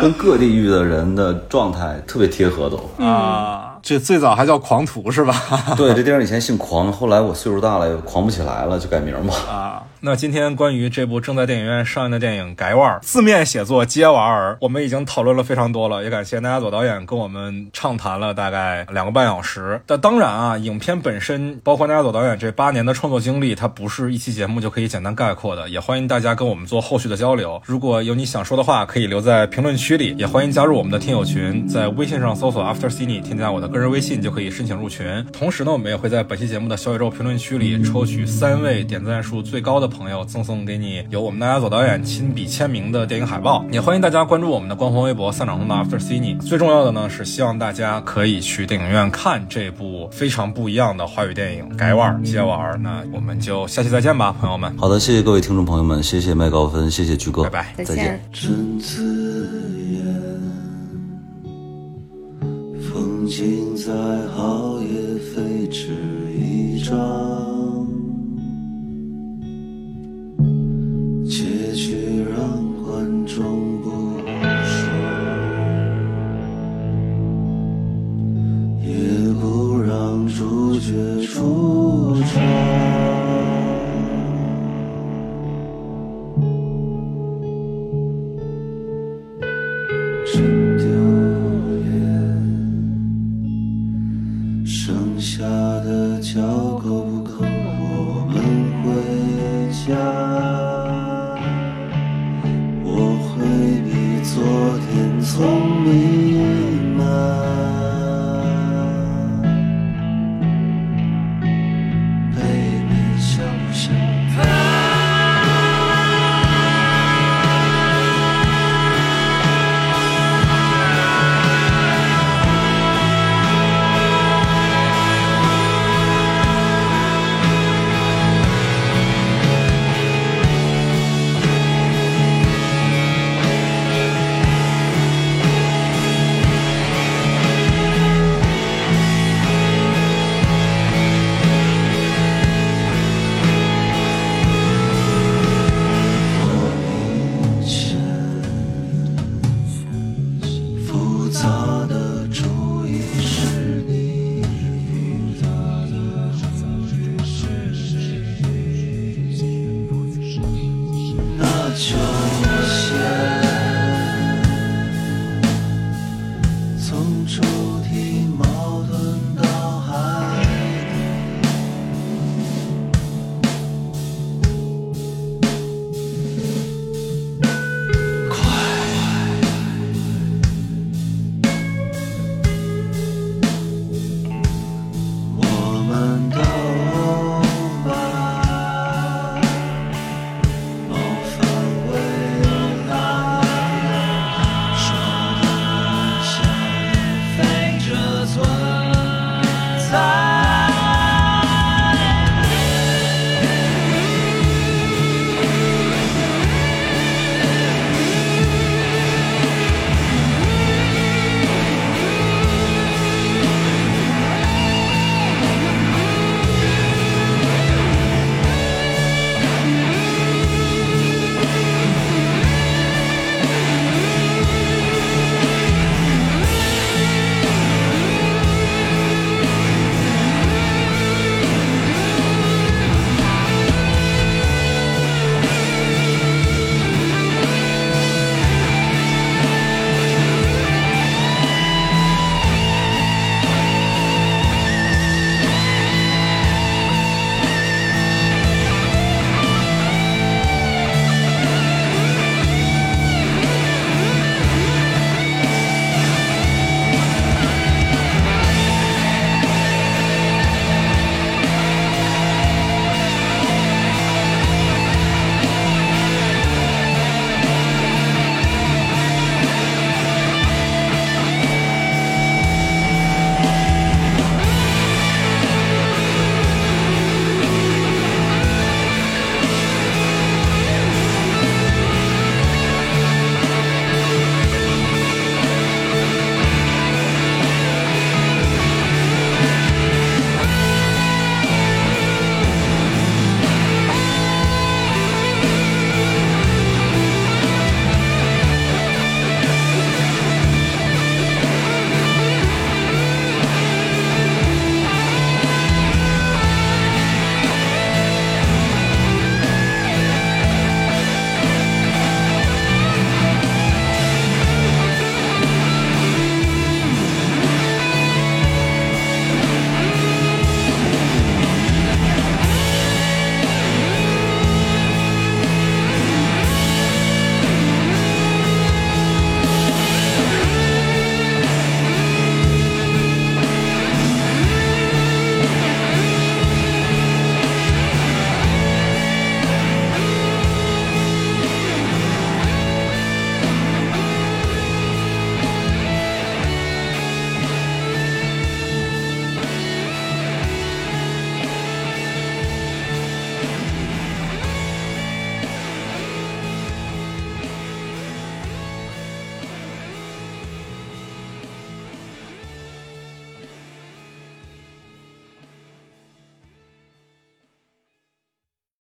跟各地域的人的状态特别贴合都。啊，这最早还叫狂徒是吧？对，这电影以前姓狂，后来我岁数大了，狂不起来了，就改名吧。啊，那今天关于这部正在电影院上映的电影《改腕》，字面写作“接娃儿”，我们已经讨论了非常多了，也感谢南亚佐导演跟我们畅谈了大概两个半小时。但当然啊，影片本身，包括南亚佐导演这八年的创作经历，它不是一期节目就可以简单概括的。也欢迎大家跟我们做后续的交流。如果有你想说的话，可以留在评论区里，也欢迎加入我们的听友群，在微信上搜索 After Cine，添加我的个人微信就可以申请入群。同时呢，我们也会在本期节目的小宇宙评论区里抽取三位点赞数最高的朋友，赠送给你由我们大家左导演亲笔签名的电影海报。也欢迎大家关注我们的官方微博“散场中的 After Cine”。最重要的呢，是希望大家可以去电影院看这部非常不一样的华语电影《改腕儿接玩儿》。那我们就下期再见吧，朋友们，好的，谢谢各位听众朋友们，谢谢麦高芬，谢谢曲哥，拜拜。再见剧情再好也非纸一张，结局让观众不爽，也不让主角出场。